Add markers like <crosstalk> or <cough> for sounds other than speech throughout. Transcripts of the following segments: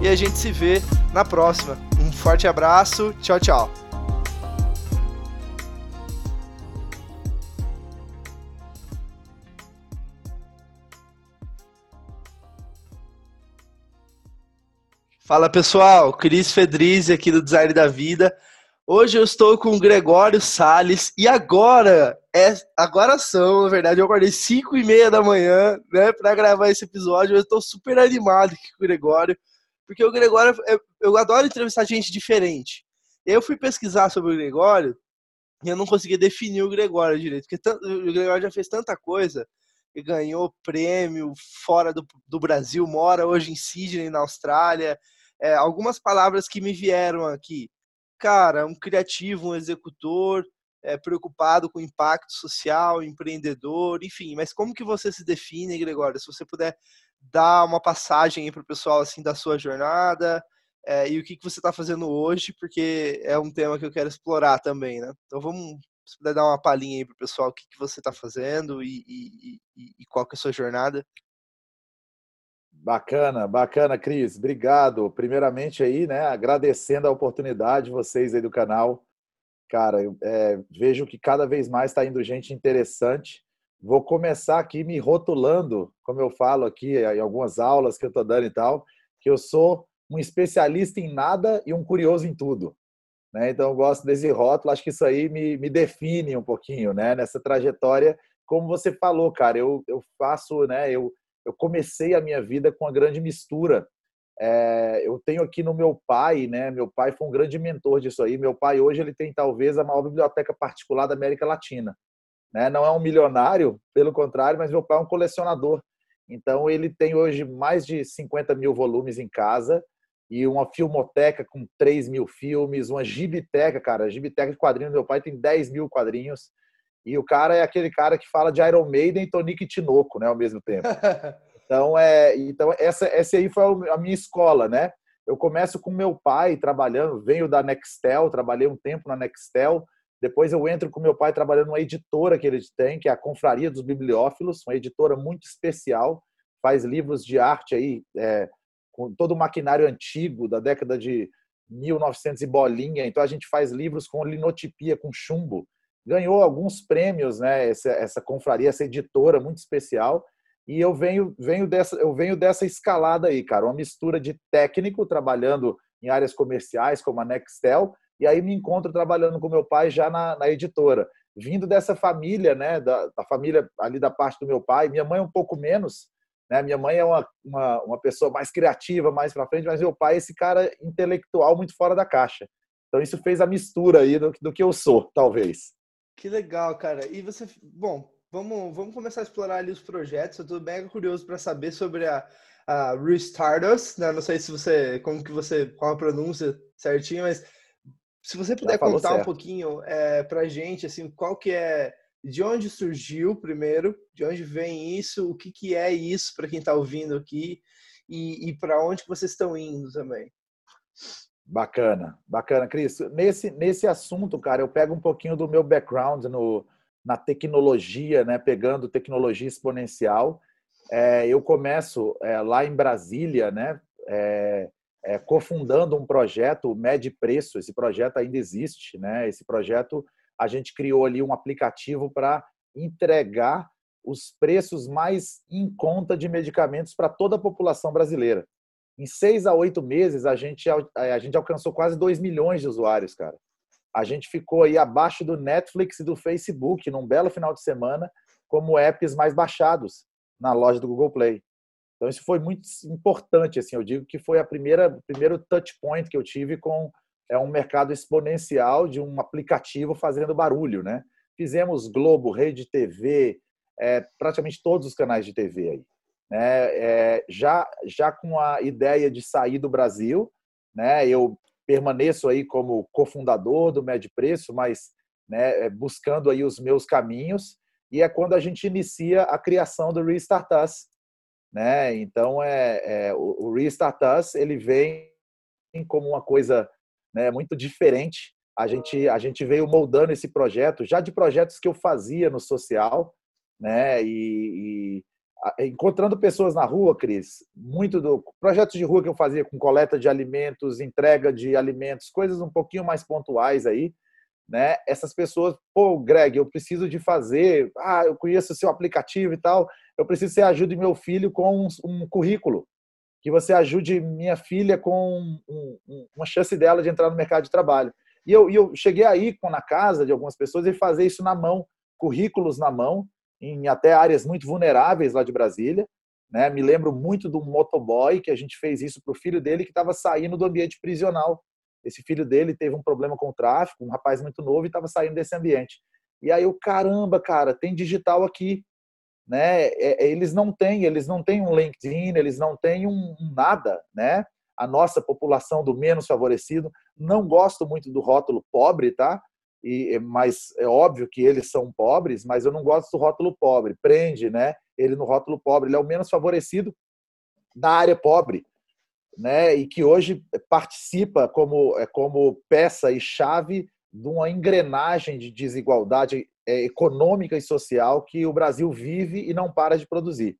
e a gente se vê na próxima. Um forte abraço, tchau, tchau. Fala pessoal, Cris Fedrizi aqui do Design da Vida. Hoje eu estou com o Gregório Sales e agora é agora são, na verdade, eu acordei 5 e meia da manhã, né, para gravar esse episódio. Eu estou super animado aqui com o Gregório porque o Gregório, eu adoro entrevistar gente diferente. Eu fui pesquisar sobre o Gregório e eu não conseguia definir o Gregório direito, porque o Gregório já fez tanta coisa, e ganhou prêmio fora do, do Brasil, mora hoje em Sydney, na Austrália. É, algumas palavras que me vieram aqui. Cara, um criativo, um executor, é, preocupado com impacto social, empreendedor, enfim. Mas como que você se define, Gregório? Se você puder dar uma passagem para o pessoal assim da sua jornada é, e o que, que você está fazendo hoje, porque é um tema que eu quero explorar também, né? Então vamos, se puder dar uma palhinha aí para o pessoal o que, que você está fazendo e, e, e, e, qual que é a sua jornada. Bacana, bacana, Cris. Obrigado. Primeiramente aí, né, agradecendo a oportunidade vocês aí do canal. Cara, é, vejo que cada vez mais está indo gente interessante vou começar aqui me rotulando, como eu falo aqui em algumas aulas que eu estou dando e tal, que eu sou um especialista em nada e um curioso em tudo. Né? Então, eu gosto desse rótulo, acho que isso aí me, me define um pouquinho né? nessa trajetória. Como você falou, cara, eu, eu faço, né? eu, eu comecei a minha vida com uma grande mistura. É, eu tenho aqui no meu pai, né? Meu pai foi um grande mentor disso aí. Meu pai hoje ele tem talvez a maior biblioteca particular da América Latina. Né? Não é um milionário, pelo contrário, mas meu pai é um colecionador. Então, ele tem hoje mais de 50 mil volumes em casa e uma filmoteca com 3 mil filmes, uma gibiteca, cara. A gibiteca de quadrinhos do meu pai tem 10 mil quadrinhos. E o cara é aquele cara que fala de Iron Maiden e Tonique Tinoco, né, ao mesmo tempo. <laughs> Então, é, então essa, essa aí foi a minha escola, né? Eu começo com meu pai trabalhando, venho da Nextel, trabalhei um tempo na Nextel, depois eu entro com meu pai trabalhando numa editora que eles têm, que é a Confraria dos Bibliófilos, uma editora muito especial, faz livros de arte aí, é, com todo o maquinário antigo da década de 1900 e bolinha. Então a gente faz livros com linotipia, com chumbo. Ganhou alguns prêmios, né? Essa, essa confraria, essa editora muito especial. E eu venho, venho dessa, eu venho dessa escalada aí, cara, uma mistura de técnico trabalhando em áreas comerciais como a Nextel e aí me encontro trabalhando com meu pai já na, na editora. Vindo dessa família, né, da, da, família ali da parte do meu pai, minha mãe um pouco menos, né, minha mãe é uma, uma, uma pessoa mais criativa, mais para frente, mas meu pai é esse cara intelectual muito fora da caixa. Então isso fez a mistura aí do, do que eu sou, talvez. Que legal, cara. E você, bom, vamos, vamos começar a explorar ali os projetos. Eu estou bem curioso para saber sobre a, a Restardust, né? Não sei se você, como que você, qual a pronúncia certinho, mas se você puder contar certo. um pouquinho é, para a gente, assim, qual que é, de onde surgiu primeiro, de onde vem isso, o que, que é isso para quem está ouvindo aqui e, e para onde vocês estão indo também. Bacana, bacana, Cris. Nesse, nesse assunto, cara, eu pego um pouquinho do meu background no, na tecnologia, né? Pegando tecnologia exponencial. É, eu começo é, lá em Brasília, né? É, é, cofundando um projeto, o Med Preço. Esse projeto ainda existe, né? Esse projeto a gente criou ali um aplicativo para entregar os preços mais em conta de medicamentos para toda a população brasileira. Em seis a oito meses, a gente, a gente alcançou quase 2 milhões de usuários, cara. A gente ficou aí abaixo do Netflix e do Facebook num belo final de semana como apps mais baixados na loja do Google Play. Então isso foi muito importante, assim, eu digo que foi a primeira primeiro touch point que eu tive com é um mercado exponencial de um aplicativo fazendo barulho, né? Fizemos Globo, Rede TV, é, praticamente todos os canais de TV aí, né? É, já já com a ideia de sair do Brasil, né? Eu permaneço aí como cofundador do Med Preço, mas né, é, buscando aí os meus caminhos e é quando a gente inicia a criação do Restart Us, né? Então é, é o, Restart Us ele vem como uma coisa né, muito diferente. A gente a gente veio moldando esse projeto já de projetos que eu fazia no social, né? E, e encontrando pessoas na rua, Cris, muito do projetos de rua que eu fazia com coleta de alimentos, entrega de alimentos, coisas um pouquinho mais pontuais aí né? Essas pessoas, pô, Greg, eu preciso de fazer, ah, eu conheço o seu aplicativo e tal, eu preciso que você ajude meu filho com um, um currículo, que você ajude minha filha com um, um, uma chance dela de entrar no mercado de trabalho. E eu, e eu cheguei aí na casa de algumas pessoas e fazer isso na mão, currículos na mão, em até áreas muito vulneráveis lá de Brasília. Né? Me lembro muito do motoboy que a gente fez isso para o filho dele que estava saindo do ambiente prisional esse filho dele teve um problema com o tráfico, um rapaz muito novo e estava saindo desse ambiente. E aí o caramba, cara, tem digital aqui, né? É, é, eles não têm, eles não têm um LinkedIn, eles não têm um, um nada, né? A nossa população do menos favorecido, não gosto muito do rótulo pobre, tá? E, mas é óbvio que eles são pobres, mas eu não gosto do rótulo pobre. Prende, né? Ele no rótulo pobre, ele é o menos favorecido da área pobre né, e que hoje participa como, é, como peça e chave de uma engrenagem de desigualdade é, econômica e social que o Brasil vive e não para de produzir.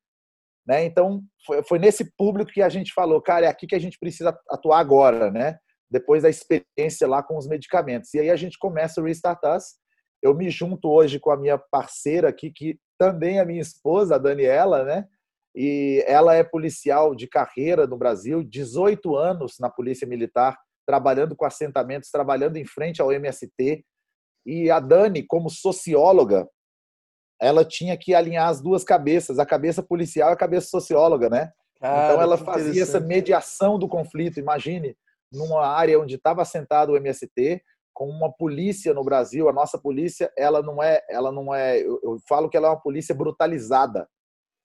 Né? Então, foi, foi nesse público que a gente falou, cara, é aqui que a gente precisa atuar agora, né? depois da experiência lá com os medicamentos. E aí a gente começa o Restart Us. Eu me junto hoje com a minha parceira aqui, que também é minha esposa, a Daniela, né? E ela é policial de carreira no Brasil, 18 anos na Polícia Militar, trabalhando com assentamentos, trabalhando em frente ao MST. E a Dani, como socióloga, ela tinha que alinhar as duas cabeças, a cabeça policial e a cabeça socióloga, né? Cara, então ela fazia essa mediação do conflito. Imagine, numa área onde estava assentado o MST, com uma polícia no Brasil, a nossa polícia, ela não é, ela não é, eu, eu falo que ela é uma polícia brutalizada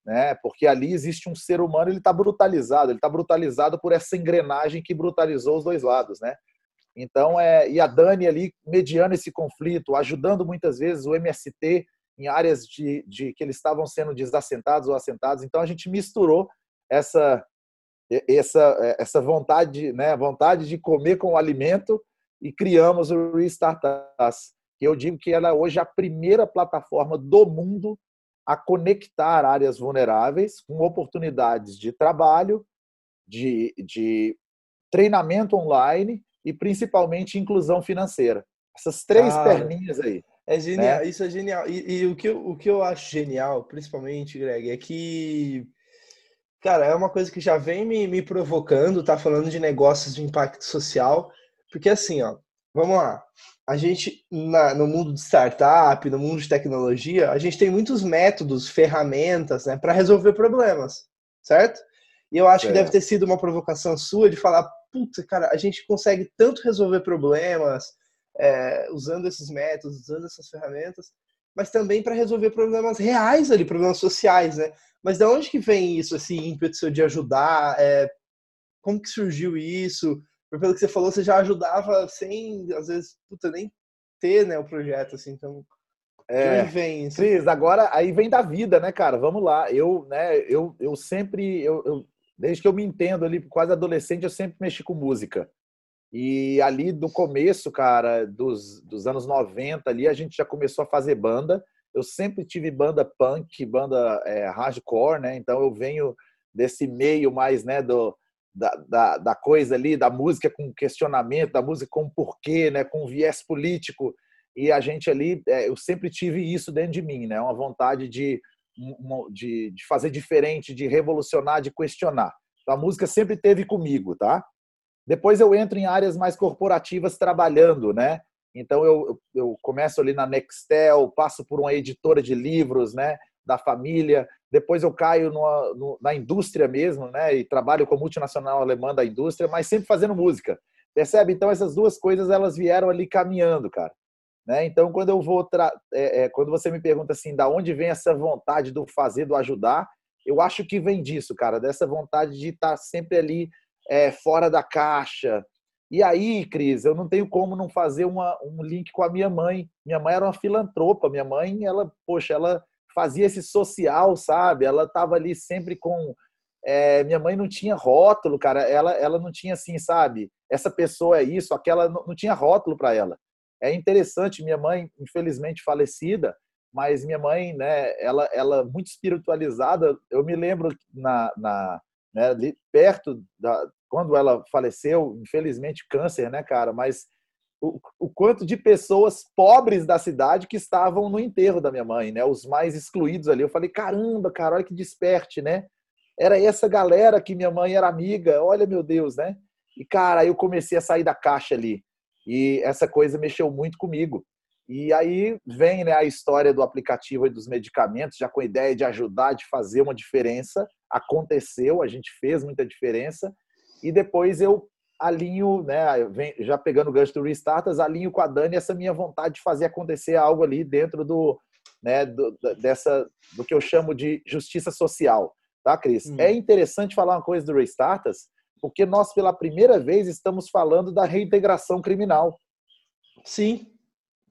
né? Porque ali existe um ser humano, ele está brutalizado, ele está brutalizado por essa engrenagem que brutalizou os dois lados, né? Então, é, e a Dani ali mediando esse conflito, ajudando muitas vezes o MST em áreas de, de que eles estavam sendo desassentados ou assentados. Então, a gente misturou essa essa essa vontade, né, vontade de comer com o alimento e criamos o Restart Us, que eu digo que ela é hoje a primeira plataforma do mundo a conectar áreas vulneráveis com oportunidades de trabalho, de, de treinamento online e principalmente inclusão financeira. Essas três Cara, perninhas aí. É genial, né? isso é genial. E, e, o, que eu, o que eu acho genial, principalmente, Greg, é que, cara, é uma coisa que já vem me, me provocando, tá falando de negócios de impacto social, porque assim, ó, vamos lá a gente, na, no mundo de startup, no mundo de tecnologia, a gente tem muitos métodos, ferramentas, né, para resolver problemas, certo? E eu acho é. que deve ter sido uma provocação sua de falar, puta, cara, a gente consegue tanto resolver problemas é, usando esses métodos, usando essas ferramentas, mas também para resolver problemas reais ali, problemas sociais, né? Mas de onde que vem isso, esse ímpeto de ajudar? É, como que surgiu isso? Pelo que você falou, você já ajudava sem, às vezes, puta, nem ter, né, o projeto, assim, então... É, vem isso? Cris, agora aí vem da vida, né, cara? Vamos lá. Eu, né, eu, eu sempre, eu, eu, desde que eu me entendo ali, quase adolescente, eu sempre mexi com música. E ali do começo, cara, dos, dos anos 90 ali, a gente já começou a fazer banda. Eu sempre tive banda punk, banda é, hardcore, né? Então eu venho desse meio mais, né, do, da, da, da, coisa ali, da música com questionamento, da música com porquê, né, com viés político. E a gente ali, é, eu sempre tive isso dentro de mim, né, uma vontade de, de, de fazer diferente, de revolucionar, de questionar. Então, a música sempre teve comigo, tá? Depois eu entro em áreas mais corporativas trabalhando, né? Então eu, eu começo ali na Nextel, passo por uma editora de livros, né? Da família, depois eu caio numa, no, na indústria mesmo, né? E trabalho com a multinacional alemã da indústria, mas sempre fazendo música. Percebe? Então essas duas coisas elas vieram ali caminhando, cara. Né? Então quando eu vou tra... é, é, quando você me pergunta assim, da onde vem essa vontade do fazer, do ajudar, eu acho que vem disso, cara, dessa vontade de estar sempre ali é, fora da caixa, E aí, Cris, eu não tenho como não fazer uma, um link com a minha mãe. Minha mãe era uma filantropa. Minha mãe, ela, poxa, ela fazia esse social, sabe? Ela estava ali sempre com. É, minha mãe não tinha rótulo, cara. Ela, ela não tinha assim, sabe? Essa pessoa é isso, aquela. Não, não tinha rótulo para ela. É interessante. Minha mãe, infelizmente falecida, mas minha mãe, né? Ela, ela muito espiritualizada. Eu me lembro na, na né, ali perto da quando ela faleceu, infelizmente câncer, né, cara? Mas o, o, quanto de pessoas pobres da cidade que estavam no enterro da minha mãe, né? Os mais excluídos ali. Eu falei, caramba, cara, olha que desperte, né? Era essa galera que minha mãe era amiga, olha meu Deus, né? E cara, eu comecei a sair da caixa ali. E essa coisa mexeu muito comigo. E aí vem né, a história do aplicativo e dos medicamentos, já com a ideia de ajudar, de fazer uma diferença. Aconteceu, a gente fez muita diferença. E depois eu alinho, né, já pegando o gancho do Restarters, alinho com a Dani essa minha vontade de fazer acontecer algo ali dentro do, né, do, dessa, do que eu chamo de justiça social, tá, Cris? Hum. É interessante falar uma coisa do Restarters, porque nós, pela primeira vez, estamos falando da reintegração criminal. Sim,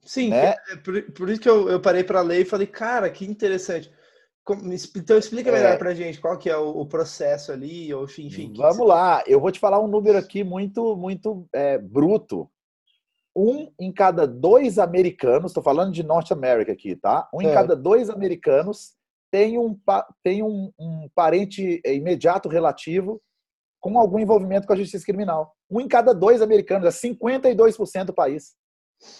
sim. Né? É por, por, isso que eu, eu parei para ler e falei, cara, que interessante. Então explica melhor é, para a gente qual que é o, processo ali, ou enfim. Vamos lá, eu vou te falar um número aqui muito, muito é, bruto. Um em cada dois americanos, estou falando de Norte América aqui, tá? Um é. em cada dois americanos tem um, tem um, um parente imediato relativo com algum envolvimento com a justiça criminal. Um em cada dois americanos, é 52% do país.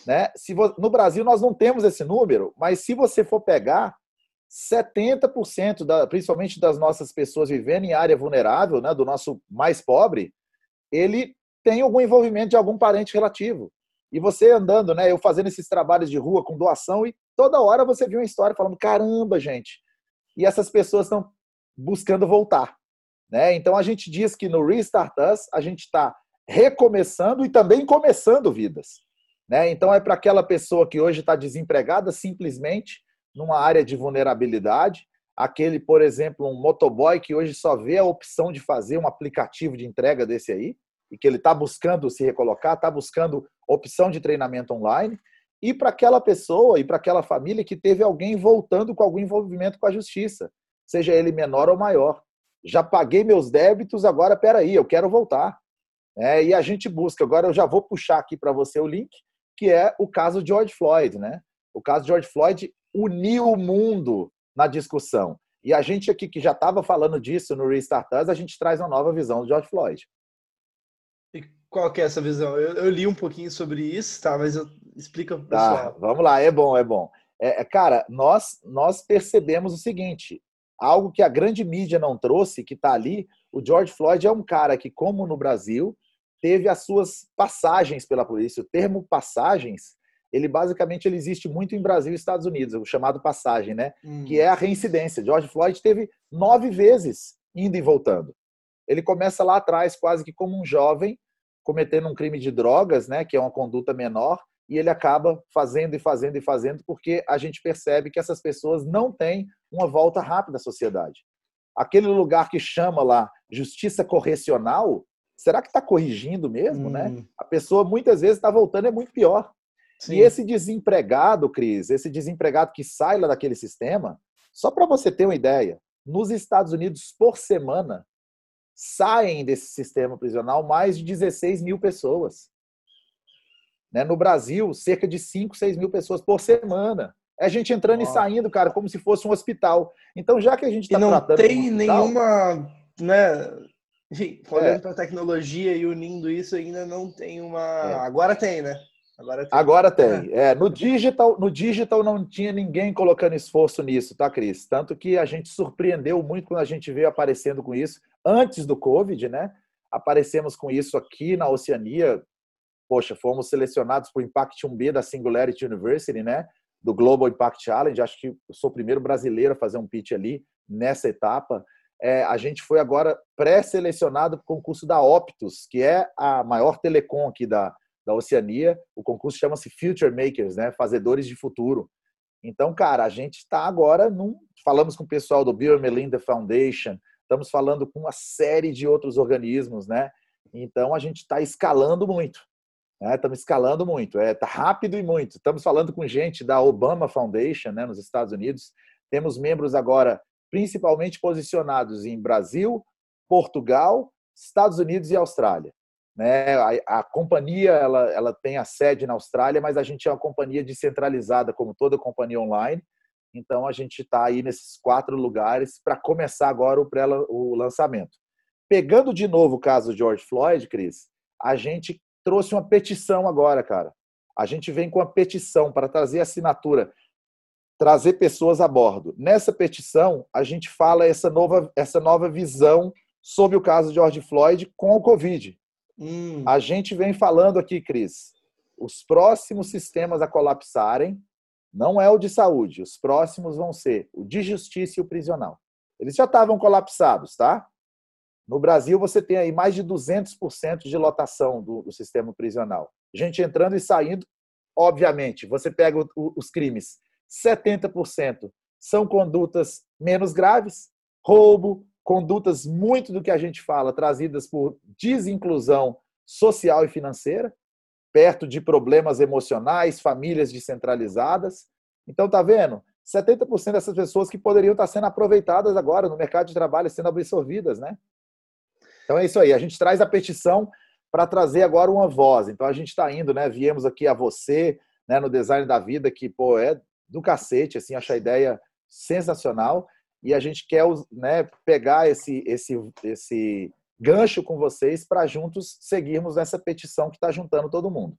Né? Se no Brasil nós não temos esse número, mas se você for pegar 70%, da, principalmente das nossas pessoas vivendo em área vulnerável, né, do nosso mais pobre, ele tem algum envolvimento de algum parente relativo. E você andando, né, eu fazendo esses trabalhos de rua com doação, e toda hora você viu uma história falando: caramba, gente. E essas pessoas estão buscando voltar. Né? Então a gente diz que no Restart Us a gente está recomeçando e também começando vidas. Né? Então é para aquela pessoa que hoje está desempregada, simplesmente numa área de vulnerabilidade. Aquele, por exemplo, um motoboy que hoje só vê a opção de fazer um aplicativo de entrega desse aí, e que ele está buscando se recolocar, está buscando opção de treinamento online. E para aquela pessoa e para aquela família que teve alguém voltando com algum envolvimento com a justiça, seja ele menor ou maior. Já paguei meus débitos, agora peraí, eu quero voltar. É, e a gente busca. Agora eu já vou puxar aqui para você o link, que é o caso George Floyd. Né? O caso George Floyd unir o mundo na discussão. E a gente aqui que já estava falando disso no Restart Us, a gente traz uma nova visão do George Floyd. E qual que é essa visão? Eu, eu li um pouquinho sobre isso, tá? Mas eu, explica para tá, pessoal. Vamos lá, é bom, é bom. É, é, cara, nós, nós percebemos o seguinte, algo que a grande mídia não trouxe, que está ali, o George Floyd é um cara que, como no Brasil, teve as suas passagens pela polícia. O termo passagens ele basicamente ele existe muito em Brasil e Estados Unidos, o chamado passagem, né? Hum. Que é a reincidência. George Floyd teve nove vezes indo e voltando. Ele começa lá atrás, quase que como um jovem, cometendo um crime de drogas, né? Que é uma conduta menor, e ele acaba fazendo e fazendo e fazendo, porque a gente percebe que essas pessoas não têm uma volta rápida à sociedade. Aquele lugar que chama lá justiça correcional, será que está corrigindo mesmo, né? hum. né? A pessoa muitas vezes está voltando é muito pior. Sim. E esse desempregado, Cris, esse desempregado que sai lá daquele sistema, só para você ter uma ideia, nos Estados Unidos, por semana, saem desse sistema prisional mais de 16 mil pessoas. Né? No Brasil, cerca de 5, 6 mil pessoas por semana. É a gente entrando Nossa. e saindo, cara, como se fosse um hospital. Então, já que a gente está tratando. Não tem hospital, nenhuma. Né? Enfim, olhando é. para a tecnologia e unindo isso, ainda não tem uma. É. Agora tem, né? Agora tem. Agora tem. É, no, digital, no digital não tinha ninguém colocando esforço nisso, tá, Cris? Tanto que a gente surpreendeu muito quando a gente veio aparecendo com isso antes do Covid, né? Aparecemos com isso aqui na Oceania. Poxa, fomos selecionados para o Impact 1B da Singularity University, né? Do Global Impact Challenge. Acho que sou o primeiro brasileiro a fazer um pitch ali nessa etapa. É, a gente foi agora pré-selecionado para o concurso da Optus, que é a maior telecom aqui da, da Oceania. O concurso chama-se Future Makers, né? Fazedores de futuro. Então, cara, a gente está agora num. Falamos com o pessoal do Bill Melinda Foundation, estamos falando com uma série de outros organismos, né? Então a gente está escalando muito. Né? Estamos escalando muito. É tá rápido e muito. Estamos falando com gente da Obama Foundation, né, nos Estados Unidos. Temos membros agora principalmente posicionados em Brasil, Portugal, Estados Unidos e Austrália. Né? A, a, companhia ela, ela tem a sede na Austrália, mas a gente é uma companhia descentralizada, como toda companhia online. Então a gente está aí nesses quatro lugares para começar agora o, pré, o lançamento. Pegando de novo o caso George Floyd, Cris, a gente trouxe uma petição agora, cara. A gente vem com a petição para trazer assinatura, trazer pessoas a bordo. Nessa petição, a gente fala essa nova, essa nova visão sobre o caso George Floyd com o Covid. Hum. A gente vem falando aqui, Cris, os próximos sistemas a colapsarem não é o de saúde, os próximos vão ser o de justiça e o prisional. Eles já estavam colapsados, tá? No Brasil, você tem aí mais de 200% de lotação do, do, sistema prisional. Gente entrando e saindo, obviamente. Você pega o, o, os crimes, 70% são condutas menos graves, roubo, condutas muito do que a gente fala, trazidas por desinclusão social e financeira, perto de problemas emocionais, famílias descentralizadas. Então, tá vendo? 70% dessas pessoas que poderiam estar sendo aproveitadas agora no mercado de trabalho, sendo absorvidas, né? Então é isso aí. A gente traz a petição para trazer agora uma voz. Então a gente está indo, né? Viemos aqui a você, né? No design da vida que pô é do cacete, assim, acho a ideia sensacional e a gente quer, né? Pegar esse esse esse gancho com vocês para juntos seguirmos nessa petição que está juntando todo mundo.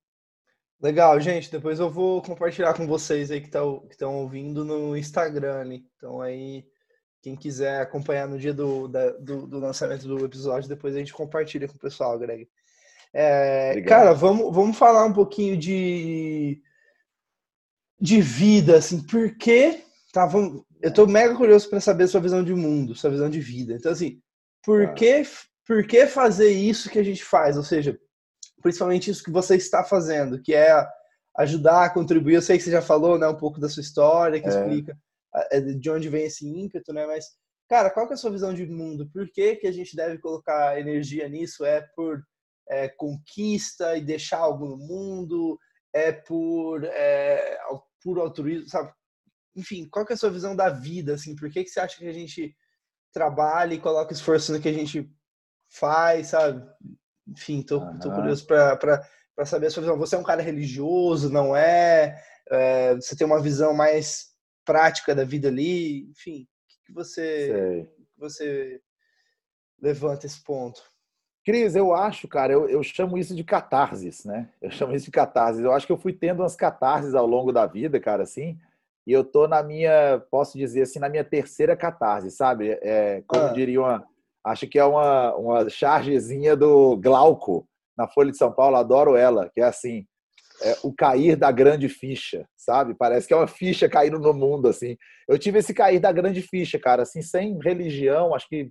Legal, gente. Depois eu vou compartilhar com vocês aí que estão que ouvindo no Instagram. Né? Então aí quem quiser acompanhar no dia do, da, do, do, lançamento do episódio, depois a gente compartilha com o pessoal, Greg. É, cara, vamos, vamos falar um pouquinho de, de vida, assim, porque tá, vamos, eu tô mega curioso para saber sua visão de mundo, sua visão de vida. Então, assim, por, ah. que, por que fazer isso que a gente faz? Ou seja, principalmente isso que você está fazendo, que é ajudar contribuir. Eu sei que você já falou né, um pouco da sua história, que é. explica é, de onde vem esse ímpeto, né? Mas, cara, qual que é a sua visão de mundo? Por que, que a gente deve colocar energia nisso? É por é, conquista e deixar algo no mundo? É por, é, por altruísmo, sabe? Enfim, qual que é a sua visão da vida, assim? Por que, que você acha que a gente trabalha e coloca esforço no que a gente faz, sabe? Enfim, tô, uhum. tô curioso para saber a sua visão. Você é um cara religioso, não é? é? Você tem uma visão mais prática da vida ali, enfim, o que você, que você levanta esse ponto? Cris, eu acho, cara, eu, eu chamo isso de catarses, né? Eu chamo isso de catarses. Eu acho que eu fui tendo umas catarses ao longo da vida, cara, assim, e eu tô na minha, posso dizer assim, na minha terceira catarse, sabe? É, como ah. diria uma, acho que é uma, uma chargezinha do Glauco, na Folha de São Paulo, adoro ela, que é assim, é, o cair da grande ficha, sabe? Parece que é uma ficha caindo no mundo, assim. Eu tive esse cair da grande ficha, cara, assim, sem religião, acho que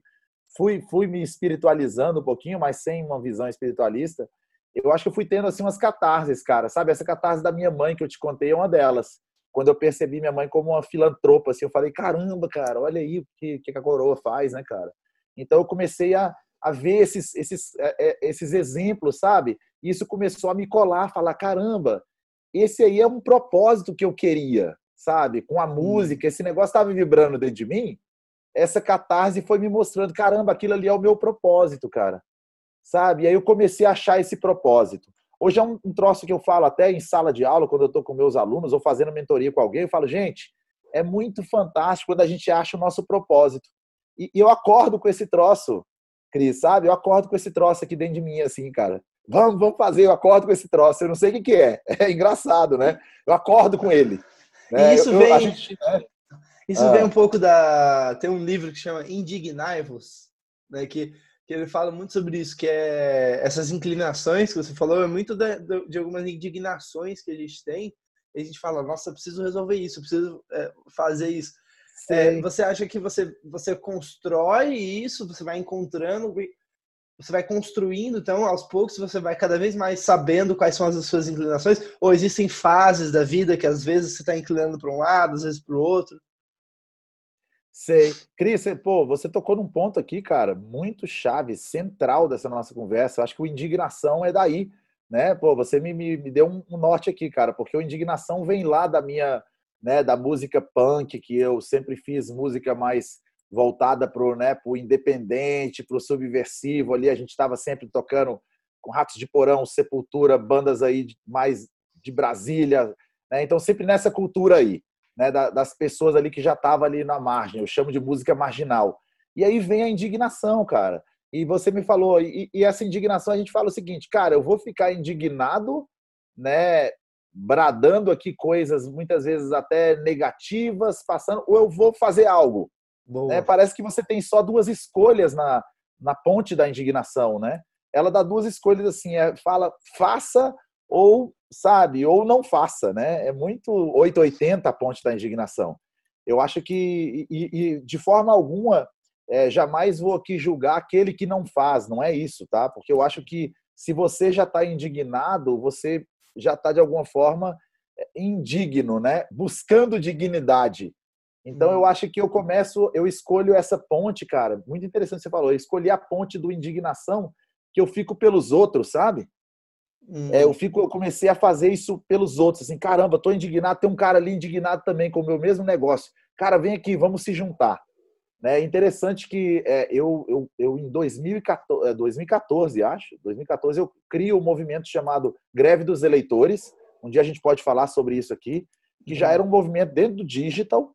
fui, fui me espiritualizando um pouquinho, mas sem uma visão espiritualista. Eu acho que eu fui tendo, assim, umas catarses, cara, sabe? Essa catarse da minha mãe que eu te contei é uma delas. Quando eu percebi minha mãe como uma filantropa, assim, eu falei, caramba, cara, olha aí o que, que a coroa faz, né, cara? Então eu comecei a, a ver esses, esses, é, é, esses exemplos, sabe? E isso começou a me colar, falar, caramba, esse aí é um propósito que eu queria, sabe? Com a música, esse negócio estava vibrando dentro de mim. Essa catarse foi me mostrando, caramba, aquilo ali é o meu propósito, cara. Sabe? E aí eu comecei a achar esse propósito. Hoje é um, um troço que eu falo até em sala de aula, quando eu estou com meus alunos ou fazendo mentoria com alguém, eu falo, gente, é muito fantástico quando a gente acha o nosso propósito. E, e eu acordo com esse troço, Cris, sabe? Eu acordo com esse troço aqui dentro de mim, assim, cara. Vamos, vamos fazer, eu acordo com esse troço. Eu não sei o que, que é. <laughs> É engraçado, né? Eu acordo com ele. Né? Isso eu, vem. Gente, né? Isso ah. vem um pouco da. Tem um livro que chama Indignai-vos, né? Que, que ele fala muito sobre isso, que é essas inclinações que você falou, é muito de, de algumas indignações que a gente tem. E a gente fala, nossa, eu preciso resolver isso, eu preciso é, fazer isso. É, você acha que você, você constrói isso, você vai encontrando você vai construindo, então, aos poucos, você vai cada vez mais sabendo quais são as suas inclinações, ou existem fases da vida que às vezes você está inclinando para um lado, às vezes para o outro? Sei. Cris, pô, você tocou num ponto aqui, cara, muito chave, central dessa nossa conversa. Eu acho que o indignação é daí, né? Pô, você me, me, me deu um, norte aqui, cara, porque o indignação vem lá da minha, né, da música punk, que eu sempre fiz música mais voltada pro, né, pro independente, pro subversivo ali. A gente estava sempre tocando com Ratos de Porão, Sepultura, bandas aí mais de Brasília, né? Então sempre nessa cultura aí né, das pessoas ali que já estavam ali na margem. Eu chamo de música marginal. E aí vem a indignação, cara. E você me falou, e, e essa indignação a gente fala o seguinte, cara, eu vou ficar indignado, né, bradando aqui coisas muitas vezes até negativas, passando, ou eu vou fazer algo. Né? Parece que você tem só duas escolhas na, na ponte da indignação, né? Ela dá duas escolhas assim, é, fala faça ou sabe, ou não faça, né? É muito 880 a ponte da indignação. Eu acho que, e, e de forma alguma, é, jamais vou aqui julgar aquele que não faz, não é isso, tá? Porque eu acho que se você já está indignado, você já está de alguma forma é, indigno, né? Buscando dignidade. Então eu uhum. acho que eu começo, eu escolho essa ponte, cara. Muito interessante você falou. Eu escolhi a ponte do indignação que eu fico pelos outros, sabe? Hum. É, eu fico, eu comecei a fazer isso pelos outros, assim, caramba, tô indignado, tem um cara ali indignado também com o meu mesmo negócio. Cara, vem aqui, vamos se juntar. Né? É interessante que é, eu, eu, eu, em 2014, 2014, é, acho, 2014, eu crio um movimento chamado Greve dos Eleitores. Um dia a gente pode falar sobre isso aqui, que já uhum. era um movimento dentro do digital,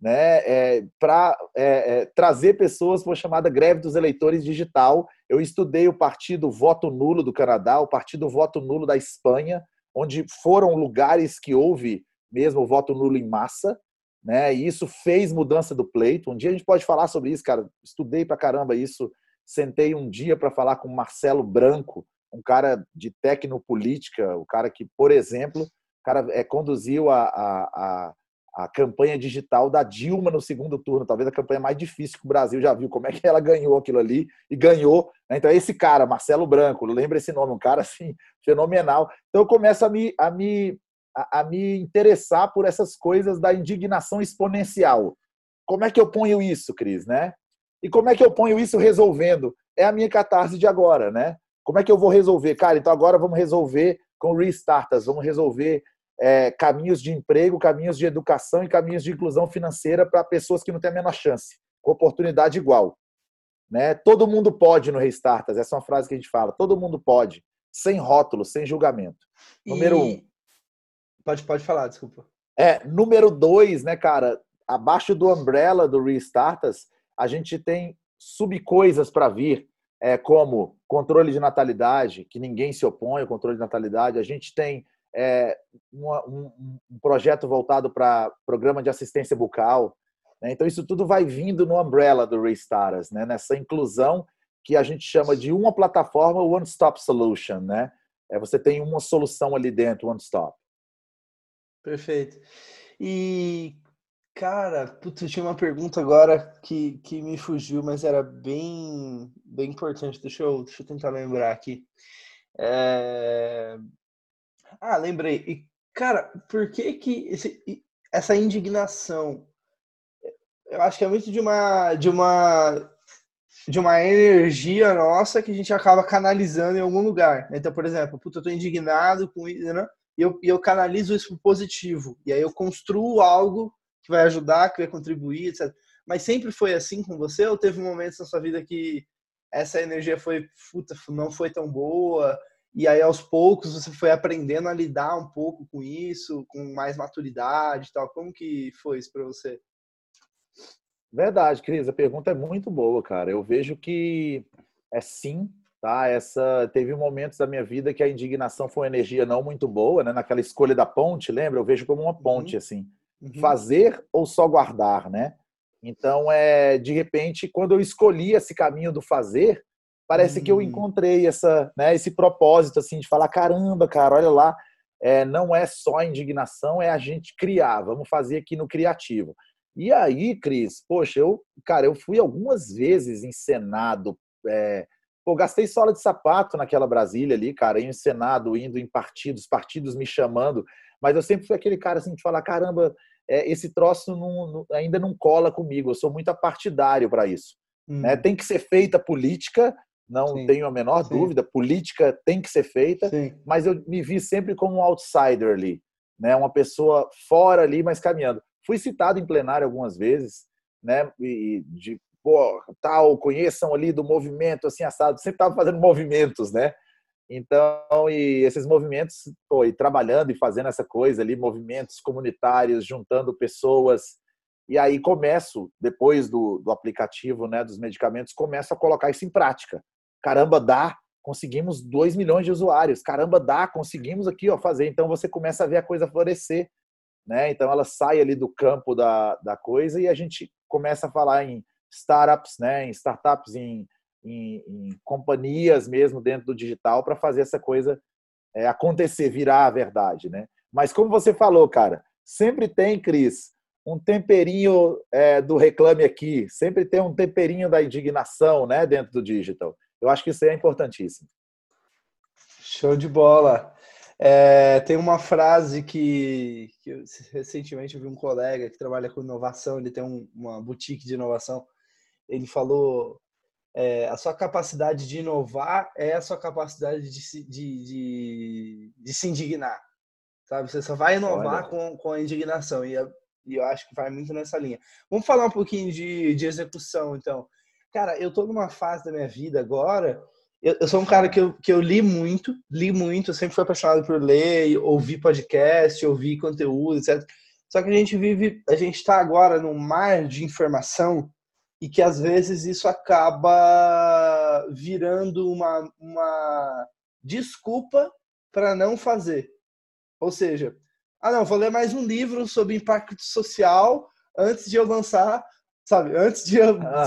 né, é, para é, é, trazer pessoas para a chamada greve dos eleitores digital. Eu estudei o partido Voto Nulo do Canadá, o partido Voto Nulo da Espanha, onde foram lugares que houve mesmo voto nulo em massa, né? E isso fez mudança do pleito. Um dia a gente pode falar sobre isso, cara. Estudei para caramba isso. Sentei um dia para falar com Marcelo Branco, um cara de tecnopolítica, o cara que, por exemplo, cara é, conduziu a, a, a a campanha digital da Dilma no segundo turno, talvez a campanha mais difícil que o Brasil já viu, como é que ela ganhou aquilo ali e ganhou. Né? Então, esse cara, Marcelo Branco, lembra esse nome, um cara assim, <laughs> fenomenal. Então, eu começo a me, a me, a, a me interessar por essas coisas da indignação exponencial. Como é que eu ponho isso, Cris, né? E como é que eu ponho isso resolvendo? É a minha catarse de agora, né? Como é que eu vou resolver? Cara, então agora vamos resolver com restartas, vamos resolver é, caminhos de emprego, caminhos de educação e caminhos de inclusão financeira para pessoas que não têm a menor chance, com oportunidade igual. Né? Todo mundo pode no Restartas, essa é uma frase que a gente fala, todo mundo pode, sem rótulo, sem julgamento. Número e... um. Pode, pode falar, desculpa. É, número dois, né, cara? Abaixo do umbrella do Restartas, a gente tem subcoisas para vir, é, como controle de natalidade, que ninguém se opõe ao controle de natalidade. A gente tem é, um, um, projeto voltado para programa de assistência bucal. Né? Então, isso tudo vai vindo no umbrella do Restarters, né? nessa inclusão que a gente chama de uma plataforma One Stop Solution. Né? É, você tem uma solução ali dentro, One Stop. Perfeito. E, cara, putz, eu tinha uma pergunta agora que, que me fugiu, mas era bem, bem importante. Deixa eu, deixa eu tentar lembrar aqui. É... Ah, lembrei. E, cara, por que que esse, essa indignação? Eu acho que é muito de uma de uma de uma energia nossa que a gente acaba canalizando em algum lugar. Então, por exemplo, puta, eu tô indignado com isso, né? E eu, eu canalizo isso pro positivo. E aí eu construo algo que vai ajudar, que vai contribuir, etc. Mas sempre foi assim com você? Ou teve momentos na sua vida que essa energia foi, puta, não foi tão boa? E aí aos poucos você foi aprendendo a lidar um pouco com isso, com mais maturidade e tal. Como que foi isso para você? Verdade, Cris, a pergunta é muito boa, cara. Eu vejo que é sim, tá? Essa teve momentos da minha vida que a indignação foi uma energia não muito boa, né? Naquela escolha da ponte, lembra? Eu vejo como uma ponte uhum. assim, uhum. fazer ou só guardar, né? Então, é de repente, quando eu escolhi esse caminho do fazer, parece hum. que eu hum. encontrei essa, né, esse propósito assim de falar caramba, cara, olha lá, é, não é só indignação, é a gente criar. Vamos fazer aqui no criativo. E aí, Cris, poxa, eu, cara, eu fui algumas vezes encenado. É, pô, gastei sola de sapato naquela Brasília ali, cara, encenado, indo em partidos, partidos me chamando. Mas eu sempre fui aquele cara assim de falar, caramba, é, esse troço não, não, ainda não cola comigo. Eu sou muito partidário para isso. Hum. Né? Tem que ser feita política, não Sim. tenho a menor Sim. dúvida. Política tem que ser feita, Sim. mas eu me vi sempre como um outsider ali, né? Uma pessoa fora ali, mas caminhando. Fui citado em plenário algumas vezes, né? E de pô, tal, conheçam ali do movimento assim assado. Sempre estava fazendo movimentos, né? Então, e esses movimentos, pô, e trabalhando e fazendo essa coisa ali, movimentos comunitários, juntando pessoas. E aí começo, depois do, do aplicativo, né, dos medicamentos, começo a colocar isso em prática. Caramba, dá, conseguimos 2 milhões de usuários. Caramba, dá, conseguimos aqui ó, fazer. Então você começa a ver a coisa florescer. Né? Então ela sai ali do campo da, da coisa e a gente começa a falar em startups, né? em startups, em em, em companhias mesmo dentro do digital para fazer essa coisa é, acontecer, virar a verdade, né? Mas como você falou, cara, sempre tem, Cris, um temperinho é, do reclame aqui, sempre tem um temperinho da indignação, né, dentro do digital. Eu acho que isso é importantíssimo. Show de bola. É, tem uma frase que, que eu, recentemente eu vi um colega que trabalha com inovação, ele tem um, uma boutique de inovação. Ele falou é, a sua capacidade de inovar é a sua capacidade de se, de, de, de se indignar. Sabe? Você só vai inovar com, com a indignação. E, e, eu acho que vai muito nessa linha. Vamos falar um pouquinho de, de execução, então. Cara, eu tô numa fase da minha vida agora. Eu, eu sou um cara que eu, que eu li muito, li muito. Eu sempre fui apaixonado por ler, ouvir podcast, ouvir conteúdo, etc. Só que a gente vive, a gente está agora num mar de informação e que às vezes isso acaba virando uma, uma desculpa para não fazer. Ou seja, ah não, vou ler mais um livro sobre impacto social antes de eu lançar, sabe, antes de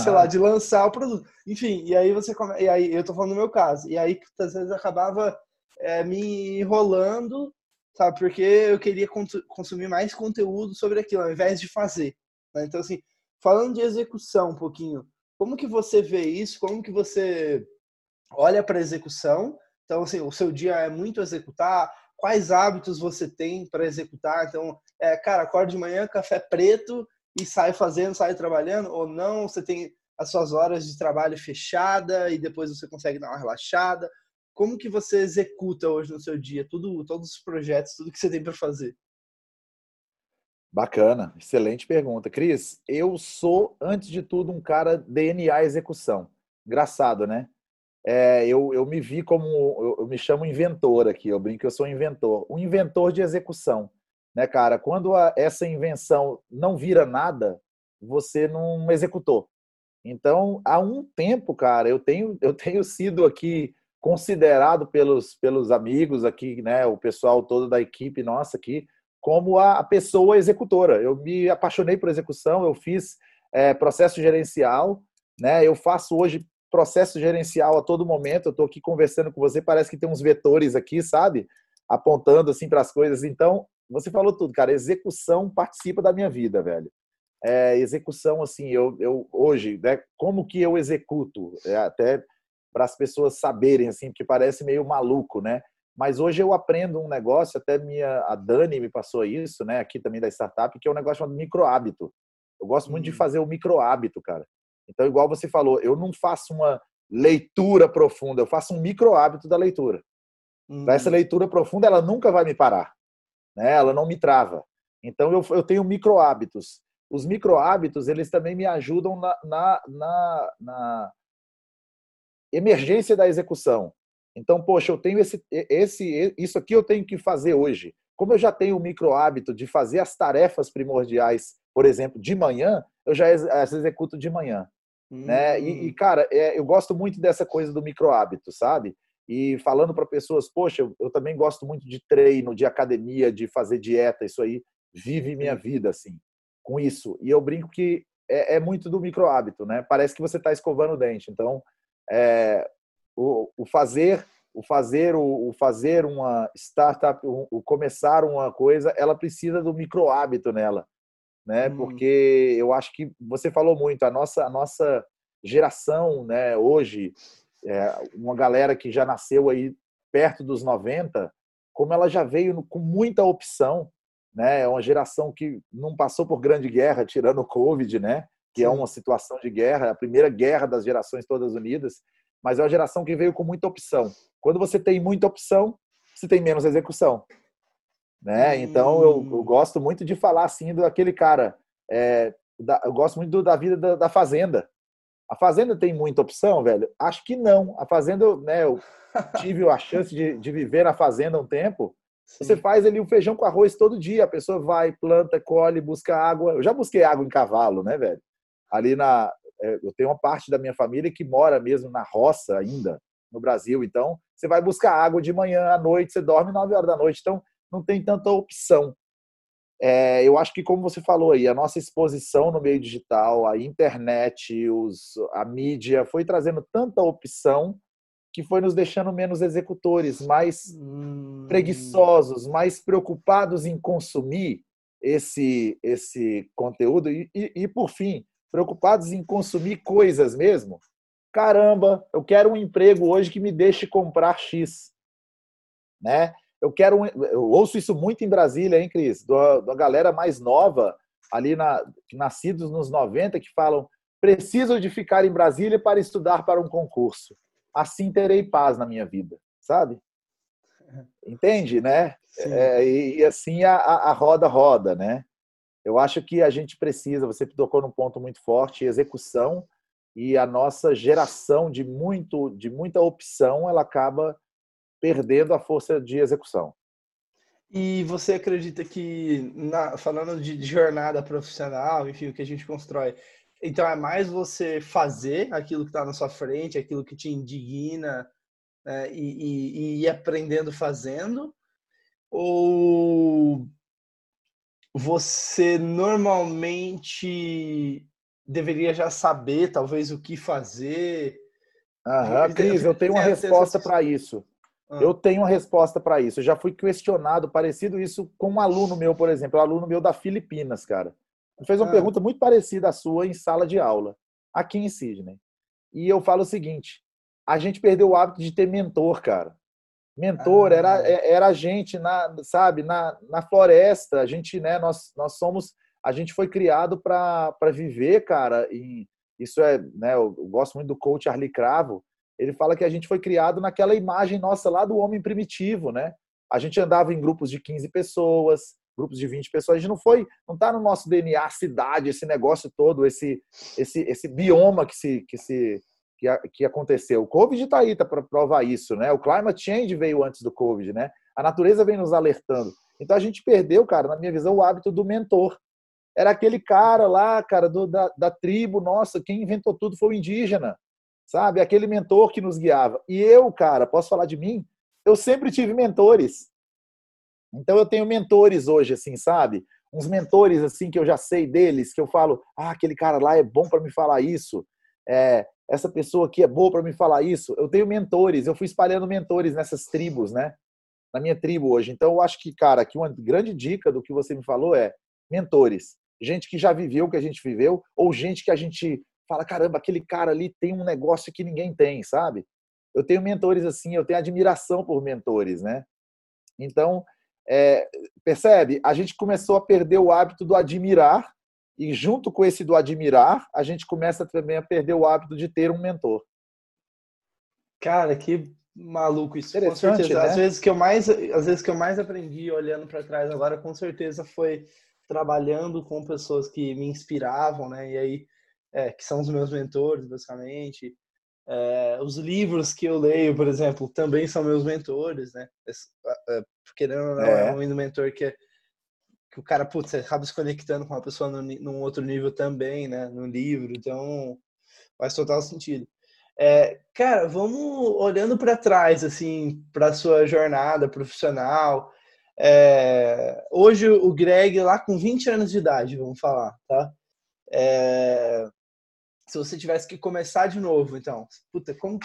sei lá, de lançar o produto. Enfim, e aí você come... e aí eu tô falando no meu caso. E aí às vezes acabava é, me enrolando, sabe, porque eu queria consumir mais conteúdo sobre aquilo ao invés de fazer. Né? Então assim, Falando de execução um pouquinho, como que você vê isso? Como que você olha para execução? Então, assim, o seu dia é muito executar. Quais hábitos você tem para executar? Então, é, cara, acorda de manhã, café preto e sai fazendo, sai trabalhando? Ou não? Você tem as suas horas de trabalho fechada e depois você consegue dar uma relaxada? Como que você executa hoje no seu dia tudo, todos os projetos, tudo que você tem para fazer? Bacana, excelente pergunta. Cris, eu sou, antes de tudo, um cara DNA execução. Engraçado, né? É, eu, eu me vi como, eu, eu, me chamo inventor aqui, eu brinco que eu sou inventor. Um inventor de execução, né, cara? Quando a, essa invenção não vira nada, você não executou. Então, há um tempo, cara, eu tenho, <laughs> eu tenho sido aqui considerado pelos, pelos amigos aqui, né, o pessoal todo da equipe nossa aqui, como a pessoa executora. Eu me apaixonei por execução, eu fiz é, processo gerencial, né? Eu faço hoje processo gerencial a todo momento. Eu estou aqui conversando com você, parece que tem uns vetores aqui, sabe? Apontando assim para as coisas. Então, você falou tudo, cara. Execução participa da minha vida, velho. É, execução, assim, eu, eu hoje, né? Como que eu executo? É, até para as pessoas saberem, assim, porque parece meio maluco, né? Mas hoje eu aprendo um negócio, até minha, a Dani me passou isso, né, aqui também da startup, que é um negócio chamado micro hábito. Eu gosto muito de hum. fazer o micro hábito, cara. Então, igual você falou, eu não faço uma leitura profunda, eu faço um micro hábito da leitura. Hum. Essa leitura profunda, ela nunca vai me parar, né? Ela não me trava. Então, eu, eu tenho micro hábitos. Os micro hábitos, eles também me ajudam na, na, na, na emergência da execução. Então, poxa, eu tenho esse, esse, isso aqui eu tenho que fazer hoje. Como eu já tenho o micro hábito de fazer as tarefas primordiais, por exemplo, de manhã, eu já as executo de manhã. Hum. Né? E, e, hum. cara, é, eu gosto muito dessa coisa do micro hábito, sabe? E falando para pessoas, poxa, eu, eu, também gosto muito de treino, de academia, de fazer dieta, isso aí vive minha vida, assim, com isso. E eu brinco que é, é muito do micro hábito, né? Parece que você está escovando o dente. Então, é, o, o fazer o fazer o, o, fazer uma startup o, o, começar uma coisa ela precisa do micro hábito nela né hum. porque eu acho que você falou muito a nossa a nossa geração né hoje é, uma galera que já nasceu aí perto dos 90 como ela já veio com muita opção né? É uma geração que não passou por grande guerra, tirando o Covid, né? Que é Sim. é uma situação de guerra, a primeira guerra das gerações todas unidas, mas é uma geração que veio com muita opção. Quando você tem muita opção, você tem menos execução, né? Hum. Então eu, eu, gosto muito de falar assim daquele cara. É, da, eu gosto muito do, da vida da, da, fazenda. A fazenda tem muita opção, velho? Acho que não. A fazenda, né? Eu <laughs> tive a chance de, de viver na fazenda um tempo. Sim. Você faz ali o feijão com arroz todo dia. A pessoa vai, planta, colhe, busca água. Eu já busquei água em cavalo, né, velho? Ali na. É, eu tenho uma parte da minha família que mora mesmo na roça ainda, no Brasil. Então, você vai buscar água de manhã à noite, você dorme 9 horas da noite. Então, não tem tanta opção. É, eu acho que, como você falou aí, a nossa exposição no meio digital, a internet, os, a mídia, foi trazendo tanta opção que foi nos deixando menos executores, mais hum. preguiçosos, mais preocupados em consumir esse, esse conteúdo e, e, e, por fim, preocupados em consumir coisas mesmo. Caramba, eu quero um emprego hoje que me deixe comprar X. Né? Eu quero eu ouço isso muito em Brasília, hein, Cris? Da, da galera mais nova, ali na, nascidos nos 90, que falam preciso de ficar em Brasília para estudar para um concurso assim terei paz na minha vida, sabe? Entende, né? É, e, e, assim a, a roda roda, né? Eu acho que a gente precisa, você tocou num ponto muito forte, execução, e a nossa geração de muito de muita opção, ela acaba perdendo a força de execução. E você acredita que, na, falando de jornada profissional, enfim, o que a gente constrói, então é mais você fazer aquilo que está na sua frente, aquilo que te indigna né, e, e, e ir aprendendo fazendo, ou você normalmente deveria já saber, talvez, o que fazer? Aham, Cris, eu tenho uma resposta para isso. Ah. Eu tenho uma resposta para isso. Eu já fui questionado, parecido isso com um aluno meu, por exemplo, um aluno meu da Filipinas, cara. Ele fez uma ah. pergunta muito parecida à sua em sala de aula, aqui em Sydney. E eu falo o seguinte: a gente perdeu o hábito de ter mentor, cara. Mentor ah. era, é, era a gente, na, sabe, na, na floresta. A gente, né, nós, nós somos. A gente foi criado para viver, cara. E isso é, né, eu, eu gosto muito do coach Arli Cravo. Ele fala que a gente foi criado naquela imagem nossa lá do homem primitivo, né? A gente andava em grupos de 15 pessoas, grupos de 20 pessoas. A gente não foi, não está no nosso DNA cidade, esse negócio todo, esse esse esse bioma que se que se que, que aconteceu. O Covid está aí tá para provar isso, né? O climate change veio antes do Covid, né? A natureza vem nos alertando. Então a gente perdeu, cara, na minha visão, o hábito do mentor. Era aquele cara lá, cara, do, da, da tribo, nossa, quem inventou tudo foi o indígena, sabe? Aquele mentor que nos guiava. E eu, cara, posso falar de mim? Eu sempre tive mentores. Então eu tenho mentores hoje, assim, sabe? Uns mentores assim que eu já sei deles, que eu falo, ah, aquele cara lá é bom para me falar isso. É, essa pessoa aqui é boa para me falar isso. Eu tenho mentores, eu fui espalhando mentores nessas tribos, né? Na minha tribo hoje. Então eu acho que, cara, aqui uma grande dica do que você me falou é mentores. Gente que já viveu o que a gente viveu, ou gente que a gente fala, caramba, aquele cara ali tem um negócio que ninguém tem, sabe? Eu tenho mentores assim, eu tenho admiração por mentores, né? Então, é, percebe? A gente começou a perder o hábito do admirar, e junto com esse do admirar, a gente começa também a perder o hábito de ter um mentor. Cara, que maluco isso. Com certeza. Né? Às vezes que eu mais, às vezes que eu mais aprendi olhando para trás agora, com certeza foi trabalhando com pessoas que me inspiravam, né? E aí, é, que são os meus mentores, basicamente. É, os livros que eu leio, por exemplo, também são meus mentores, né? É, querendo ou não, é, é um mentor que, que o cara, putz, acaba se conectando com uma pessoa no, num outro nível também, né? No livro, então faz total sentido. É, cara, vamos olhando para trás, assim, para sua jornada profissional. É, hoje o Greg, lá com 20 anos de idade, vamos falar, tá? É, se você tivesse que começar de novo, então, puta, como.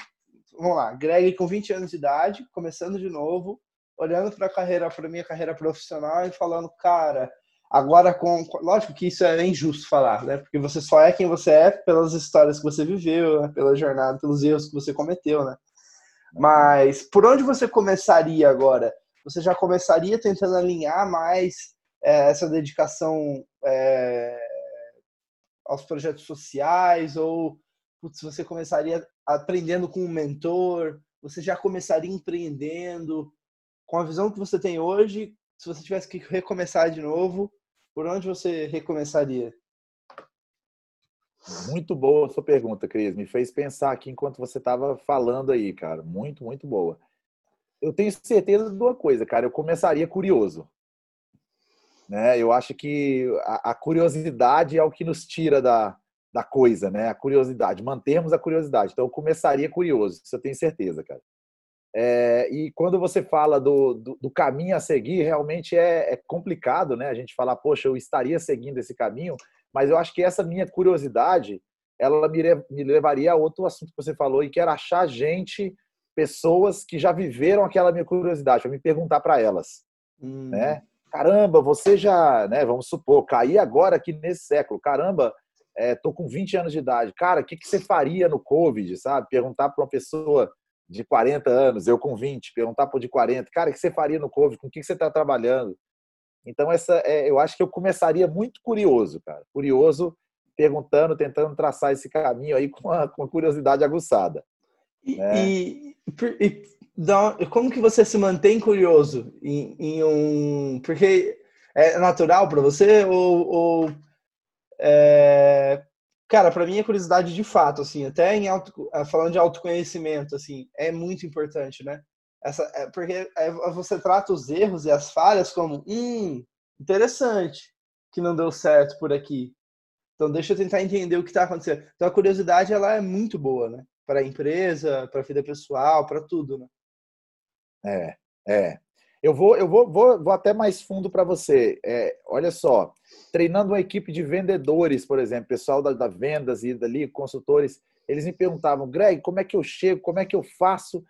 Vamos lá, Greg com 20 anos de idade, começando de novo, olhando para a carreira, para minha carreira profissional e falando, cara, agora com. Lógico que isso é injusto falar, né? Porque você só é quem você é pelas histórias que você viveu, né? pela jornada, pelos erros que você cometeu, né? Mas por onde você começaria agora? Você já começaria tentando alinhar mais é, essa dedicação é, aos projetos sociais ou putz, você começaria aprendendo com um mentor, você já começaria empreendendo com a visão que você tem hoje, se você tivesse que recomeçar de novo, por onde você recomeçaria? Muito boa a sua pergunta, Cris. Me fez pensar aqui enquanto você estava falando aí, cara. Muito, muito boa. Eu tenho certeza de uma coisa, cara. Eu começaria curioso. Né? Eu acho que a, a curiosidade é o que nos tira da, da coisa, né? A curiosidade. Mantermos a curiosidade. Então, eu começaria curioso. Isso eu tenho certeza, cara. É, e quando você fala do, do, do caminho a seguir, realmente é, é, complicado, né? A gente falar, poxa, eu estaria seguindo esse caminho, mas eu acho que essa minha curiosidade, ela me, me levaria a outro assunto que você falou, e que era achar gente, pessoas que já viveram aquela minha curiosidade, para me perguntar para elas, hum. né? Caramba, você já, né? Vamos supor, caí agora aqui nesse século. Caramba, é, tô com 20 anos de idade. Cara, o que, que você faria no Covid, sabe? Perguntar para uma pessoa de 40 anos, eu com 20, perguntar para de 40, cara, o que você faria no Covid? Com o que você está trabalhando? Então, essa, é, eu acho que eu começaria muito curioso, cara. Curioso, perguntando, tentando traçar esse caminho aí com a, com a curiosidade aguçada. E, né? e, e, como que você se mantém curioso em, em um... Porque é natural para você ou, ou é, Cara, para mim é curiosidade de fato, assim, até em auto, eh, falando de autoconhecimento, assim, é muito importante, né? Essa, é, porque é, você trata os erros e as falhas como, hum, interessante que não deu certo por aqui. Então deixa eu tentar entender o que está acontecendo. Então a curiosidade ela é muito boa, né? Para a empresa, para a vida pessoal, para tudo, né? É, é. Eu vou, eu vou, vou, vou até mais fundo para você. É, olha só, treinando uma equipe de vendedores, por exemplo, pessoal da, da vendas e dali, consultores, eles me perguntavam, Greg, como é que eu chego, como é que eu faço?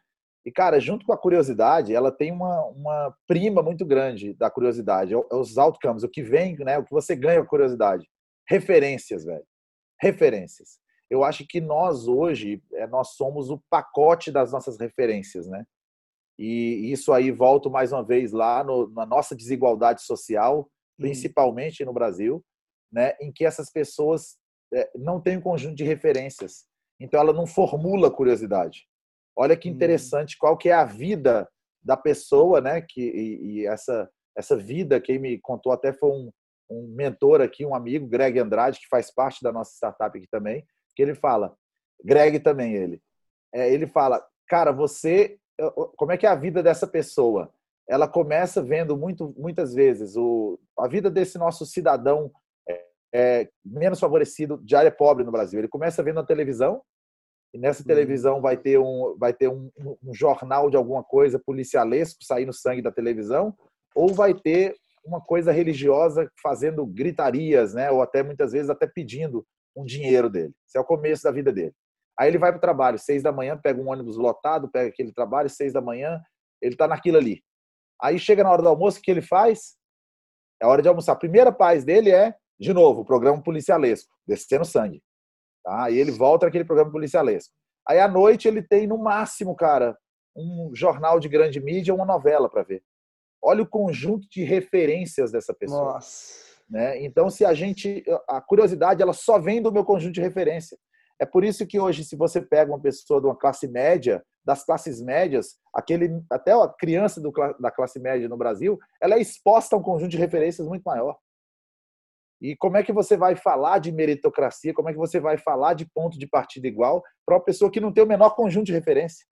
E, cara, junto com a curiosidade, ela tem uma, uma prima muito grande da curiosidade, é, é os outcomes, o que vem, né, o que você ganha com a curiosidade. Referências, velho. Referências. Eu acho que nós hoje, é, nós somos o pacote das nossas referências, né? E isso aí volto mais uma vez lá no, na nossa desigualdade social, principalmente no Brasil, né, em que essas pessoas é, não têm um conjunto de referências. Então ela não formula curiosidade. Olha que uhum. interessante qual que é a vida da pessoa, né? Que e, e essa essa vida quem me contou até foi um, um mentor aqui, um amigo, Greg Andrade, que faz parte da nossa startup aqui também, que ele fala, Greg também ele, é, ele fala, cara, você como é que é a vida dessa pessoa? Ela começa vendo muito, muitas vezes o, a vida desse nosso cidadão é, é, menos favorecido, de área pobre no Brasil. Ele começa vendo a televisão e nessa uhum. televisão vai ter um vai ter um, um, jornal de alguma coisa policialesco saindo sangue da televisão ou vai ter uma coisa religiosa fazendo gritarias, né? Ou até muitas vezes até pedindo um dinheiro dele. Esse é o começo da vida dele. Aí ele vai para o trabalho, seis da manhã, pega um ônibus lotado, pega aquele trabalho, seis da manhã, ele está naquilo ali. Aí chega na hora do almoço, o que ele faz? É hora de almoçar. A primeira paz dele é, de novo, o programa policialesco, descendo sangue. Tá? Aí ele volta naquele programa policialesco. Aí à noite ele tem, no máximo, cara, um jornal de grande mídia, uma novela para ver. Olha o conjunto de referências dessa pessoa. Nossa. Né? Então, se a gente. A curiosidade, ela só vem do meu conjunto de referência. É por isso que hoje, se você pega uma pessoa de uma classe média, das classes médias, aquele, até a criança do, da classe média no Brasil, ela é exposta a um conjunto de referências muito maior. E como é que você vai falar de meritocracia, como é que você vai falar de ponto de partida igual para uma pessoa que não tem o menor conjunto de referência?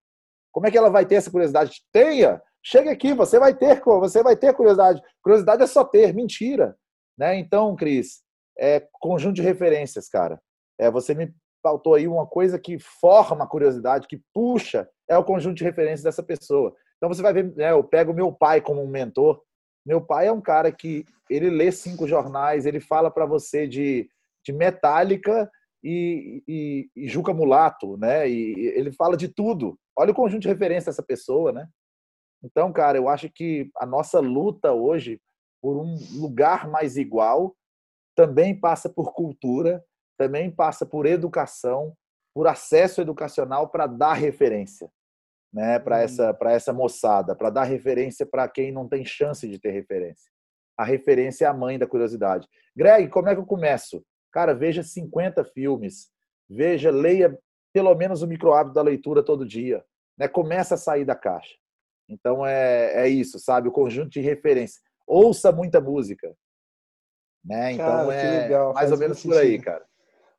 Como é que ela vai ter essa curiosidade? Tenha! Chega aqui, você vai ter, você vai ter curiosidade. Curiosidade é só ter, mentira. Né? Então, Cris, é conjunto de referências, cara. É, você me faltou aí uma coisa que forma a curiosidade, que puxa, é o conjunto de referências dessa pessoa. Então você vai ver, né, eu pego meu pai como um mentor. Meu pai é um cara que ele lê cinco jornais, ele fala para você de, de Metallica e, e, e Juca Mulato, né? E ele fala de tudo. Olha o conjunto de referência dessa pessoa, né? Então, cara, eu acho que a nossa luta hoje por um lugar mais igual também passa por cultura, também passa por educação, por acesso educacional para dar referência, né, para hum. essa para essa moçada, para dar referência para quem não tem chance de ter referência. A referência é a mãe da curiosidade. Greg, como é que eu começo? Cara, veja 50 filmes, veja, leia pelo menos o micro hábito da leitura todo dia. Né? Começa a sair da caixa. Então é, é isso, sabe? O conjunto de referência. Ouça muita música. Né? Então cara, é legal. mais Faz ou menos por aí, cara.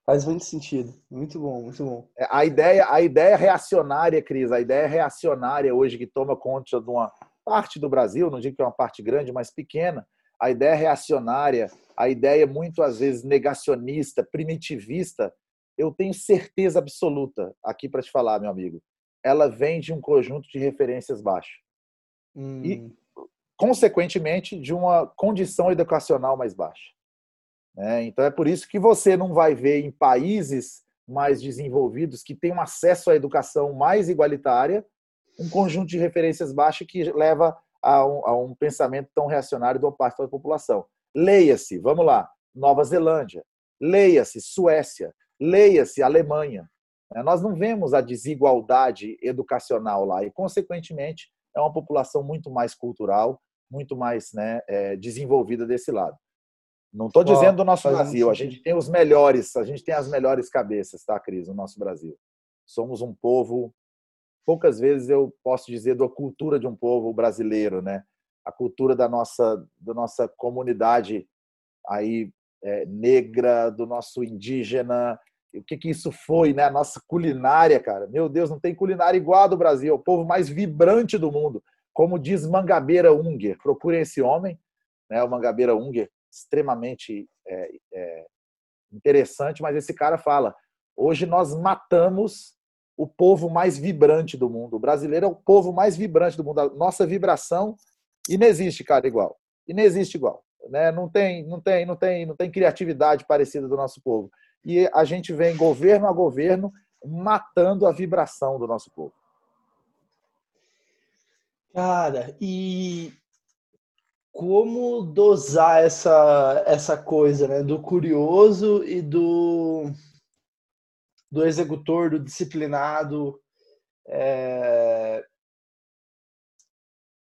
Faz muito sentido. Muito bom, muito bom. É, a ideia, a ideia reacionária, Cris, a ideia reacionária hoje que toma conta de uma parte do Brasil, não digo que é uma parte grande, mas pequena, a ideia reacionária, a ideia muito às vezes negacionista, primitivista, eu tenho certeza absoluta aqui para te falar, meu amigo. Ela vem de um conjunto de referências baixo. Hum. E, consequentemente, de uma condição educacional mais baixa. É, então é por isso que você não vai ver em países mais desenvolvidos que têm um acesso à educação mais igualitária um conjunto de referências baixas que leva a um, a um pensamento tão reacionário de uma parte da população. Leia-se, vamos lá, Nova Zelândia, leia-se Suécia, leia-se Alemanha. Nós não vemos a desigualdade educacional lá e, consequentemente, é uma população muito mais cultural, muito mais né, é, desenvolvida desse lado. Não estou dizendo do nosso Brasil, a gente tem os melhores, a gente tem as melhores cabeças, tá, Cris, no nosso Brasil. Somos um povo, poucas vezes eu posso dizer da cultura de um povo brasileiro, né? A cultura da nossa, da nossa comunidade aí é, negra, do nosso indígena, o que, que isso foi, né? A nossa culinária, cara. Meu Deus, não tem culinária igual a do Brasil, é o povo mais vibrante do mundo. Como diz Mangabeira Unger, procurem esse homem, né? O Mangabeira Unger, extremamente é, é, interessante, mas esse cara fala: hoje nós matamos o povo mais vibrante do mundo. O brasileiro é o povo mais vibrante do mundo. A nossa vibração inexiste, cara, igual. Inexiste igual. Né? Não tem, não tem, não tem, não tem criatividade parecida do nosso povo. E a gente vem governo a governo matando a vibração do nosso povo. Cara, e como dosar essa, essa coisa, né? Do curioso e do, do executor, do disciplinado. É...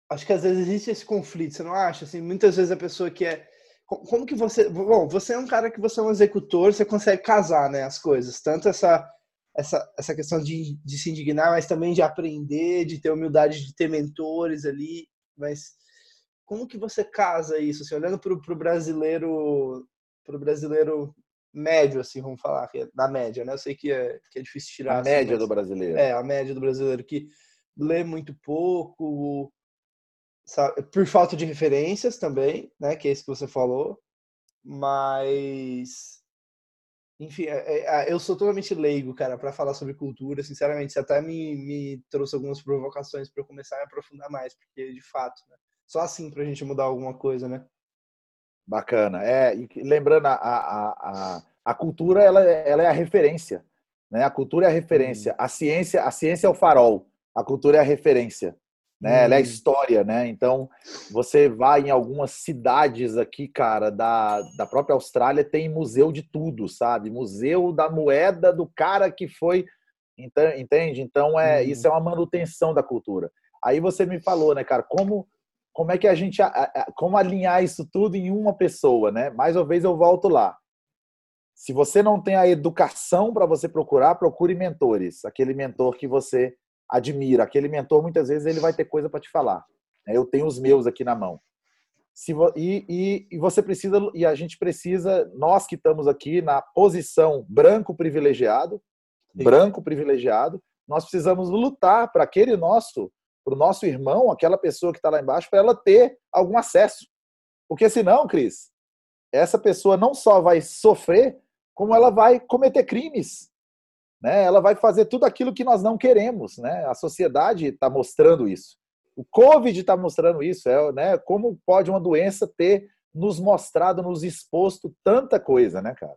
Acho que às vezes existe esse conflito, você não acha? Assim, muitas vezes a pessoa que é. Como que você. Bom, você é um cara que você é um executor, você consegue casar né, as coisas. Tanto essa, essa, essa questão de, de se indignar, mas também de aprender, de ter humildade, de ter mentores ali. Mas como que você casa isso, assim, olhando para o brasileiro, para o brasileiro médio, assim, vamos falar, que é da média, né? Eu sei que é, que é difícil tirar. A assim, média mas, do brasileiro. É, a média do brasileiro que lê muito pouco, sabe? por falta de referências também, né? Que é isso que você falou, mas enfim, é, é, é eu sou totalmente leigo, cara, para falar sobre cultura. Sinceramente, você até me, me trouxe algumas provocações para eu começar a me aprofundar mais, porque de fato, né? Só assim para a gente mudar alguma coisa, né? Bacana. É, e lembrando, a, a, a, a cultura ela, ela é a referência. Né? A cultura é a referência. Hum. A ciência a ciência é o farol. A cultura é a referência. Né? Ela é a hum. história, né? Então, você vai em algumas cidades aqui, cara, da, da própria Austrália, tem museu de tudo, sabe? Museu da moeda do cara que foi. Entende? Então, é, hum. isso é uma manutenção da cultura. Aí você me falou, né, cara, como como é que a gente como alinhar isso tudo em uma pessoa, né? Mais uma vez eu volto lá. Se você não tem a educação para você procurar, procure mentores, aquele mentor que você admira, aquele mentor muitas vezes ele vai ter coisa para te falar. Né? Eu tenho os meus aqui na mão. Se e, e, e você precisa e a gente precisa, nós que estamos aqui na posição branco privilegiado, Sim. branco privilegiado, nós precisamos lutar para aquele nosso para o nosso irmão, aquela pessoa que está lá embaixo, para ela ter algum acesso. Porque senão, Cris, essa pessoa não só vai sofrer, como ela vai cometer crimes. Né? Ela vai fazer tudo aquilo que nós não queremos. Né? A sociedade está mostrando isso. O Covid está mostrando isso. É, né? Como pode uma doença ter nos mostrado, nos exposto tanta coisa, né, cara?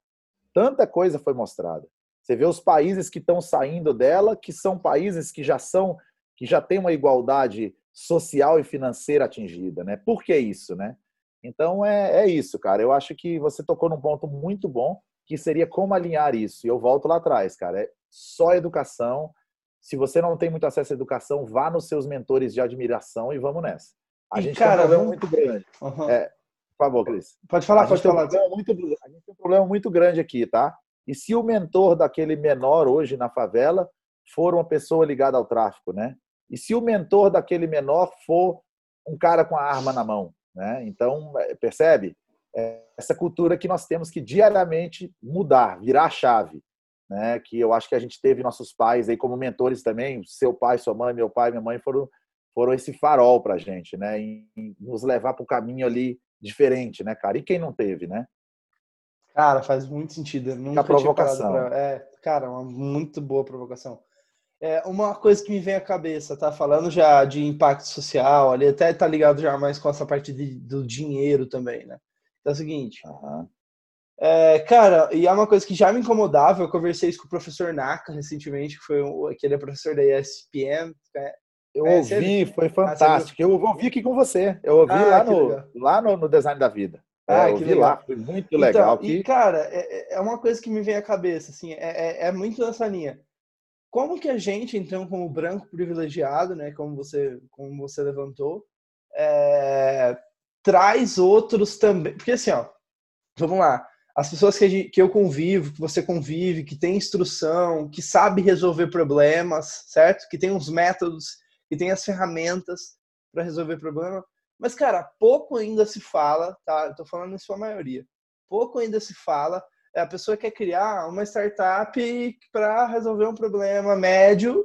Tanta coisa foi mostrada. Você vê os países que estão saindo dela, que são países que já são que já tem uma igualdade social e financeira atingida, né? Por que isso, né? Então é, é isso, cara. Eu acho que você tocou num ponto muito bom, que seria como alinhar isso. E eu volto lá atrás, cara. É só educação. Se você não tem muito acesso à educação, vá nos seus mentores de admiração e vamos nessa. A e, gente cara, tem um problema muito grande. Uhum. É, favor, Cris. Pode falar, pode falar. Um muito, a gente tem um problema muito grande aqui, tá? E se o mentor daquele menor hoje na favela for uma pessoa ligada ao tráfico, né? E se o mentor daquele menor for um cara com a arma na mão, né? Então, é, percebe? É essa cultura que nós temos que diariamente mudar, virar a chave, né? Que eu acho que a gente teve nossos pais aí como mentores também, seu pai, sua mãe, meu pai, minha mãe foram foram esse farol para gente, né? Em, nos levar para o caminho ali diferente, né, cara? E quem não teve, né? Cara, faz muito sentido. Eu nunca a provocação. Pra... É, cara, uma muito boa provocação. É, uma coisa que me vem à cabeça, tá? Falando já de impacto social, ali até tá ligado já mais com essa parte de, do dinheiro também, né? Então é o seguinte. Uhum. É, cara, e é uma coisa que já me incomodava, eu conversei isso com o professor Naka recentemente, que foi o, aquele professor da ESPN. É, eu ouvi, ele? foi ah, fantástico. Ah, eu ouvi aqui com você. Eu ouvi ah, lá, no, lá no, no Design da Vida. Ah, é, que legal. lá, foi muito legal. Então, E, cara, é, é uma coisa que me vem à cabeça, assim, é, é, é muito nessa linha. Como que a gente, então, como branco privilegiado, né, como você, como você levantou, é, traz outros também. Porque assim, ó, vamos lá, as pessoas que, que eu convivo, que você convive, que tem instrução, que sabe resolver problemas, certo? Que tem os métodos, que tem as ferramentas para resolver problema, mas, cara, pouco ainda se fala, tá? Eu tô falando em sua maioria. Pouco ainda se fala. É a pessoa quer criar uma startup para resolver um problema médio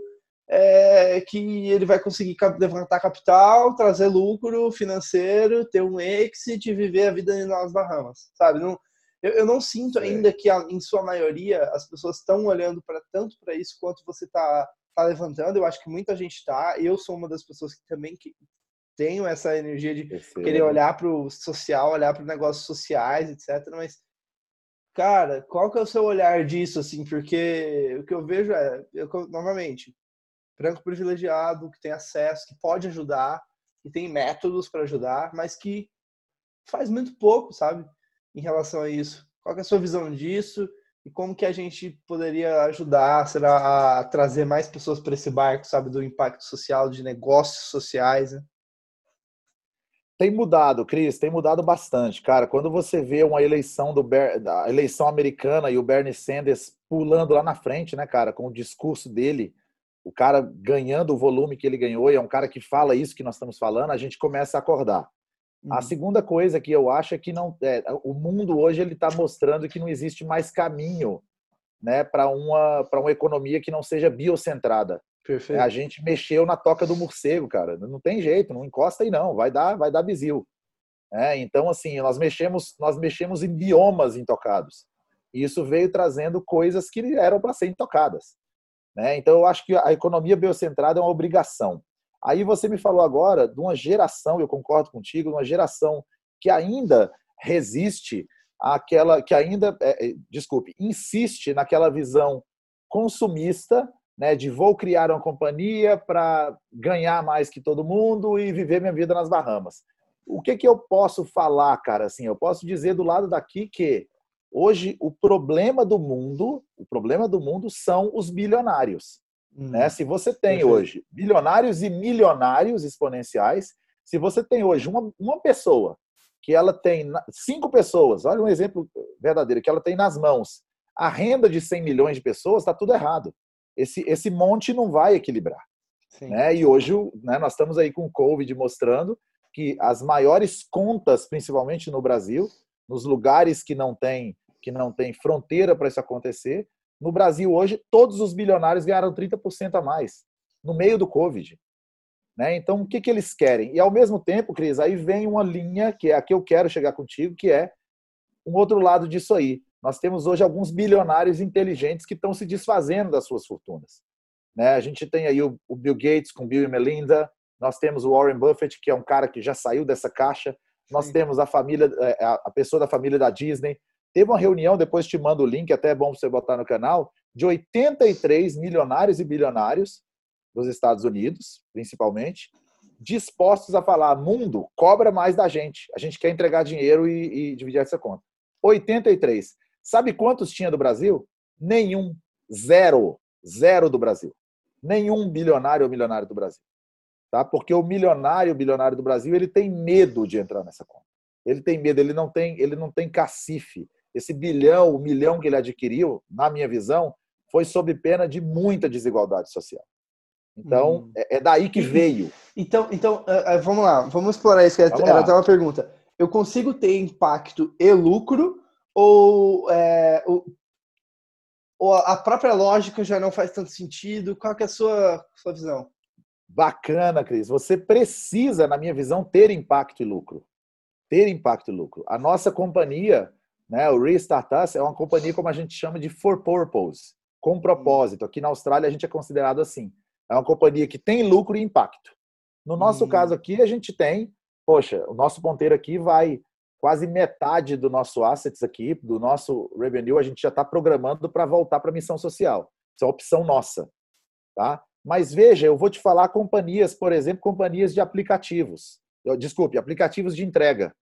é, que ele vai conseguir levantar capital, trazer lucro financeiro, ter um exit e viver a vida nas Bahamas, sabe? Não, eu, eu não sinto ainda que, em sua maioria, as pessoas estão olhando para tanto para isso quanto você está tá levantando. Eu acho que muita gente está. Eu sou uma das pessoas que também que tenho essa energia de querer olhar para o social, olhar para negócios sociais, etc. Mas, cara, qual que é o seu olhar disso, assim? Porque o que eu vejo é, eu, novamente, branco privilegiado, que tem acesso, que pode ajudar, que tem métodos para ajudar, mas que faz muito pouco, sabe? Em relação a isso. Qual é a sua visão disso? E como que a gente poderia ajudar, será, a trazer mais pessoas para esse barco, sabe, do impacto social, de negócios sociais, né? Tem mudado, Cris, tem mudado bastante. Cara, quando você vê uma eleição do Ber... da eleição americana e o Bernie Sanders pulando lá na frente, né, cara, com o discurso dele, o cara ganhando o volume que ele ganhou, e é um cara que fala isso que nós estamos falando, a gente começa a acordar. Uhum. A segunda coisa que eu acho é que não, é, o mundo hoje ele está mostrando que não existe mais caminho, né, para uma para uma economia que não seja biocentrada. Perfeito. A gente mexeu na toca do morcego, cara. Não tem jeito, não encosta aí não, vai dar, vai dar bizil. É, então, assim, nós mexemos, nós mexemos em biomas intocados. E isso veio trazendo coisas que eram para ser intocadas. Né? Então, eu acho que a economia biocentrada é uma obrigação. Aí você me falou agora de uma geração, eu concordo contigo, uma geração que ainda resiste àquela, que ainda, é, é desculpe, insiste naquela visão consumista né, de vou criar uma companhia para ganhar mais que todo mundo e viver minha vida nas Bahamas. O que, que eu posso falar, cara? Assim, eu posso dizer do lado daqui que hoje o problema do mundo, o problema do mundo são os bilionários. Hum, né? Se você tem perfeito. hoje bilionários e milionários exponenciais, se você tem hoje uma, uma pessoa que ela tem cinco pessoas, olha um exemplo verdadeiro, que ela tem nas mãos a renda de 100 milhões de pessoas, está tudo errado esse, esse monte não vai equilibrar. Né? E hoje né, nós estamos aí com o Covid mostrando que as maiores contas, principalmente no Brasil, nos lugares que não tem, que não tem fronteira para isso acontecer, no Brasil hoje todos os bilionários ganharam 30% a mais no meio do Covid. Né? Então, o que, que eles querem? E ao mesmo tempo, Cris, aí vem uma linha que é a que eu quero chegar contigo, que é um outro lado disso aí. Nós temos hoje alguns bilionários inteligentes que estão se desfazendo das suas fortunas. Né? A gente tem aí o, Bill Gates com Bill e Melinda, nós temos o Warren Buffett, que é um cara que já saiu dessa caixa, nós Sim. temos a família, é, a pessoa da família da Disney. Teve uma reunião, depois te mando o link, até é bom você botar no canal, de 83 milionários e bilionários dos Estados Unidos, principalmente, dispostos a falar: mundo, cobra mais da gente. A gente quer entregar dinheiro e, e dividir essa conta. 83. Sabe quantos tinha do Brasil? Nenhum. Zero. Zero do Brasil. Nenhum bilionário ou milionário do Brasil. Tá? Porque o milionário, o bilionário do Brasil, ele tem medo de entrar nessa conta. Ele tem medo, ele não tem, ele não tem cacife. Esse bilhão, o milhão que ele adquiriu, na minha visão, foi sob pena de muita desigualdade social. Então, hum. é, é, daí que veio. Então, então uh, uh, vamos lá, vamos explorar isso, que vamos era, até uma pergunta. Eu consigo ter impacto e lucro ou, é, ou, ou, a própria lógica já não faz tanto sentido? Qual é a sua, sua visão? Bacana, Cris. Você precisa, na minha visão, ter impacto e lucro. Ter impacto e lucro. A nossa companhia, né, o Restart Us, é uma companhia como a gente chama de for purpose, com propósito. Aqui na Austrália a gente é considerado assim. É uma companhia que tem lucro e impacto. No nosso hum. caso aqui, a gente tem, poxa, o nosso ponteiro aqui vai quase metade do nosso assets aqui, do nosso revenue, a gente já está programando para voltar para a missão social. Isso é uma opção nossa. Tá? Mas veja, eu vou te falar companhias, por exemplo, companhias de aplicativos. Desculpe, aplicativos de entrega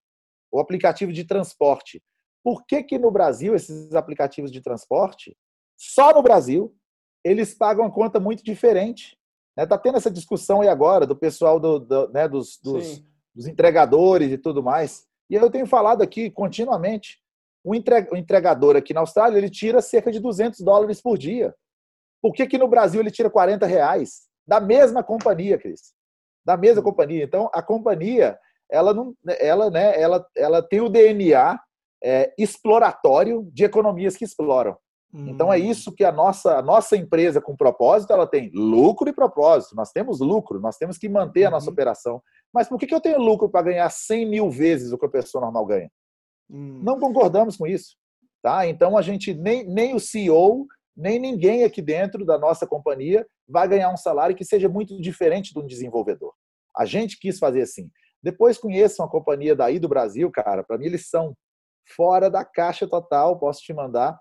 ou aplicativo de transporte. Por que, que no Brasil, esses aplicativos de transporte, só no Brasil, eles pagam a conta muito diferente? Está né? Tá tendo essa discussão aí agora do pessoal do, do né, dos, dos, dos, entregadores e tudo mais. E eu tenho falado aqui continuamente. O entregador aqui na Austrália ele tira cerca de 200 dólares por dia. Por que, que no Brasil ele tira 40 reais? Da mesma companhia, Cris. Da mesma companhia. Então, a companhia, ela, não, ela, né, ela, ela tem o DNA é, exploratório de economias que exploram. Hum. Então é hum. isso que a nossa, a nossa empresa com propósito, ela tem lucro e propósito. Nós temos lucro, nós temos que manter a nossa uhum. operação. Mas por que, que eu tenho lucro para ganhar 100 mil vezes o que a pessoa normal ganha? Hum. Não concordamos com isso. Tá? Então a gente, nem, nem o CEO nem ninguém aqui dentro da nossa companhia vai ganhar um salário que seja muito diferente de um desenvolvedor. A gente quis fazer assim. Depois conheçam a companhia daí do Brasil, cara. Para mim eles são fora da caixa total. Posso te mandar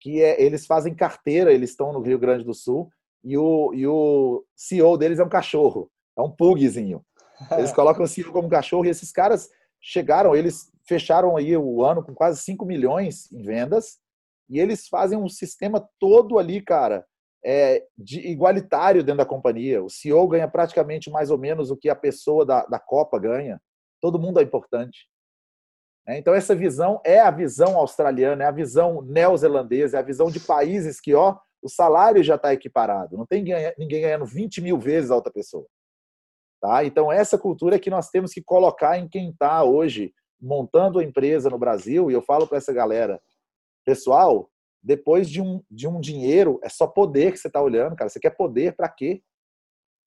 que é, eles fazem carteira. Eles estão no Rio Grande do Sul e o, e o CEO deles é um cachorro, é um pugzinho. Eles <laughs> colocam o CEO como cachorro e esses caras chegaram, eles fecharam aí o ano com quase 5 milhões em vendas e eles fazem um sistema todo ali, cara, é, de igualitário dentro da companhia. O CEO ganha praticamente mais ou menos o que a pessoa da, da Copa ganha. Todo mundo é importante. É, então, essa visão é a visão australiana, é a visão neozelandesa, é a visão de países que, ó, o salário já está equiparado. Não tem ninguém ganhando 20 mil vezes a outra pessoa. Tá? Então, essa cultura é que nós temos que colocar em quem está hoje montando a empresa no Brasil. E eu falo para essa galera: Pessoal, depois de um, de um dinheiro, é só poder que você está olhando, cara. Você quer poder para quê?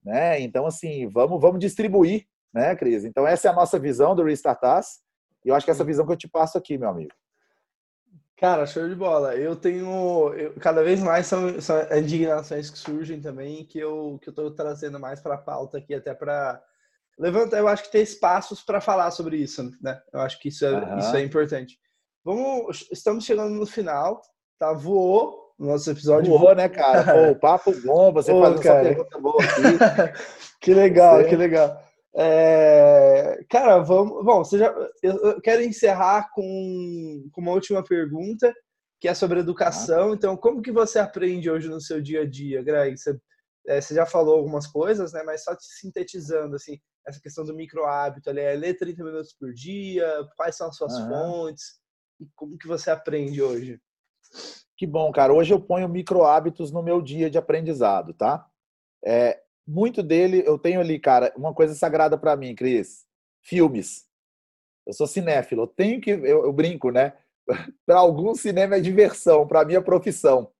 Né? Então, assim, vamos, vamos distribuir, né, Cris? Então, essa é a nossa visão do Restartas. E eu acho que essa visão que eu te passo aqui, meu amigo. Cara, show de bola. Eu tenho. Eu, cada vez mais são, são indignações que surgem também, que eu que eu trazendo mais para a pauta aqui, até para levantar. Eu acho que ter espaços para falar sobre isso, né? Eu acho que isso é, uhum. isso é importante. Vamos, estamos chegando no final, tá? Voou o nosso episódio. Voou, né, cara? <laughs> Pô, papo bom, você Pô, fazendo cara. essa pergunta boa aqui. <laughs> que legal, você... que legal. É, cara, vamos. Bom, você já, eu quero encerrar com, com uma última pergunta, que é sobre educação. Então, como que você aprende hoje no seu dia a dia, Greg? Você, é, você já falou algumas coisas, né? Mas só te sintetizando, assim, essa questão do micro hábito, ali, é ler 30 minutos por dia, quais são as suas fontes? E como que você aprende hoje? Que bom, cara. Hoje eu ponho micro hábitos no meu dia de aprendizado, tá? É, muito dele eu tenho ali, cara, uma coisa sagrada para mim, Cris. Filmes. Eu sou cinéfilo. Eu tenho que, eu, eu brinco, né? <laughs> para alguns cinema é diversão, para mim é profissão. <laughs>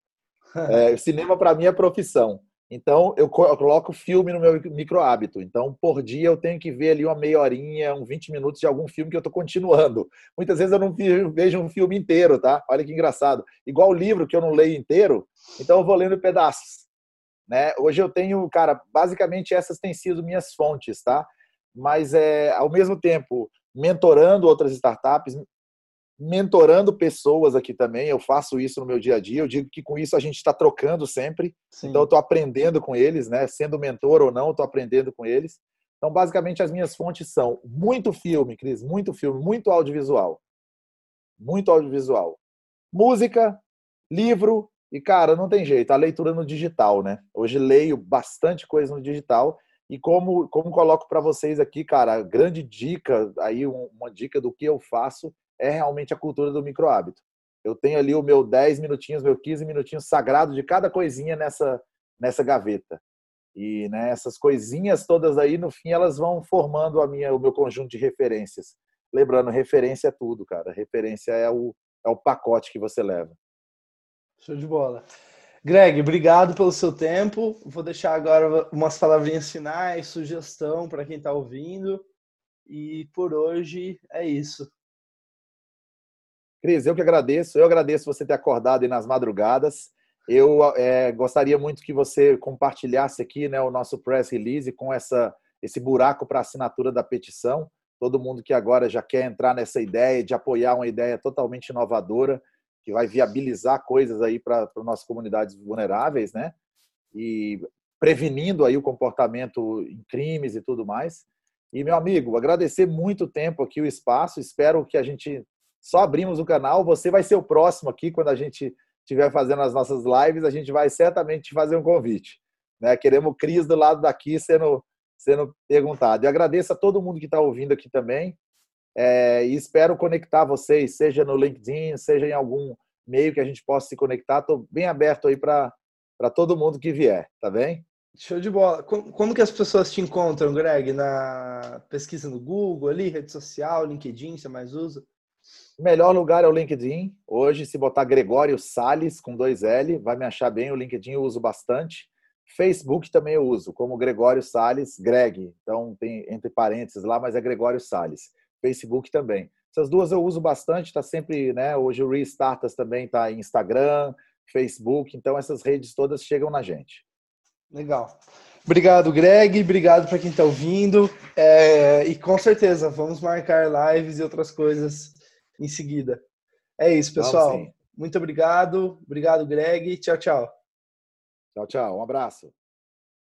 É, cinema para mim é profissão. Então, eu coloco filme no meu micro hábito. Então, por dia, eu tenho que ver ali uma meia horinha, uns 20 minutos de algum filme que eu estou continuando. Muitas vezes eu não vejo um filme inteiro, tá? Olha que engraçado. Igual o livro que eu não leio inteiro, então eu vou lendo em pedaços. Né? Hoje eu tenho, cara, basicamente essas têm sido minhas fontes, tá? Mas, é, ao mesmo tempo, mentorando outras startups, mentorando pessoas aqui também. Eu faço isso no meu dia a dia. Eu digo que com isso a gente está trocando sempre. Sim. Então, eu estou aprendendo com eles, né? Sendo mentor ou não, estou aprendendo com eles. Então, basicamente, as minhas fontes são muito filme, Cris, muito filme, muito audiovisual. Muito audiovisual. Música, livro e, cara, não tem jeito. A leitura no digital, né? Hoje leio bastante coisa no digital E como, como coloco para vocês aqui, cara, a grande dica, aí uma dica do que eu faço é realmente a cultura do micro hábito. Eu tenho ali o meu 10 minutinhos, meu 15 minutinhos sagrado de cada coisinha nessa, nessa gaveta. E né, essas coisinhas todas aí, no fim, elas vão formando a minha, o meu conjunto de referências. Lembrando, referência é tudo, cara. Referência é o, é o pacote que você leva. Show de bola. Greg, obrigado pelo seu tempo. Vou deixar agora umas palavrinhas finais, sugestão para quem está ouvindo. E por hoje é isso. Cris, eu que agradeço. Eu agradeço você ter acordado aí nas madrugadas. Eu é, gostaria muito que você compartilhasse aqui né, o nosso press release com essa, esse buraco para assinatura da petição. Todo mundo que agora já quer entrar nessa ideia de apoiar uma ideia totalmente inovadora, que vai viabilizar coisas aí para as nossas comunidades vulneráveis, né? E prevenindo aí o comportamento em crimes e tudo mais. E, meu amigo, agradecer muito tempo aqui o espaço. Espero que a gente só abrimos o canal. Você vai ser o próximo aqui quando a gente estiver fazendo as nossas lives. A gente vai certamente fazer um convite. Né? Queremos o Cris do lado daqui sendo, sendo perguntado. E agradeço a todo mundo que está ouvindo aqui também. É, e espero conectar vocês, seja no LinkedIn, seja em algum meio que a gente possa se conectar. Estou bem aberto aí para todo mundo que vier, tá bem? Show de bola. Como, como, que as pessoas te encontram, Greg? Na pesquisa no Google, ali, rede social, LinkedIn, você mais usa? O melhor lugar é o LinkedIn. Hoje, se botar Gregório Sales com dois L, vai me achar bem. O LinkedIn eu uso bastante. Facebook também eu uso, como Gregório Sales, Greg. Então tem entre parênteses lá, mas é Gregório Sales. Facebook também. Essas duas eu uso bastante, está sempre, né? Hoje o Restartas também está em Instagram, Facebook, então essas redes todas chegam na gente. Legal. Obrigado, Greg. Obrigado para quem está ouvindo. É, e com certeza, vamos marcar lives e outras coisas em seguida. É isso, pessoal. Muito obrigado. Obrigado, Greg. Tchau, tchau. Tchau, tchau. Um abraço.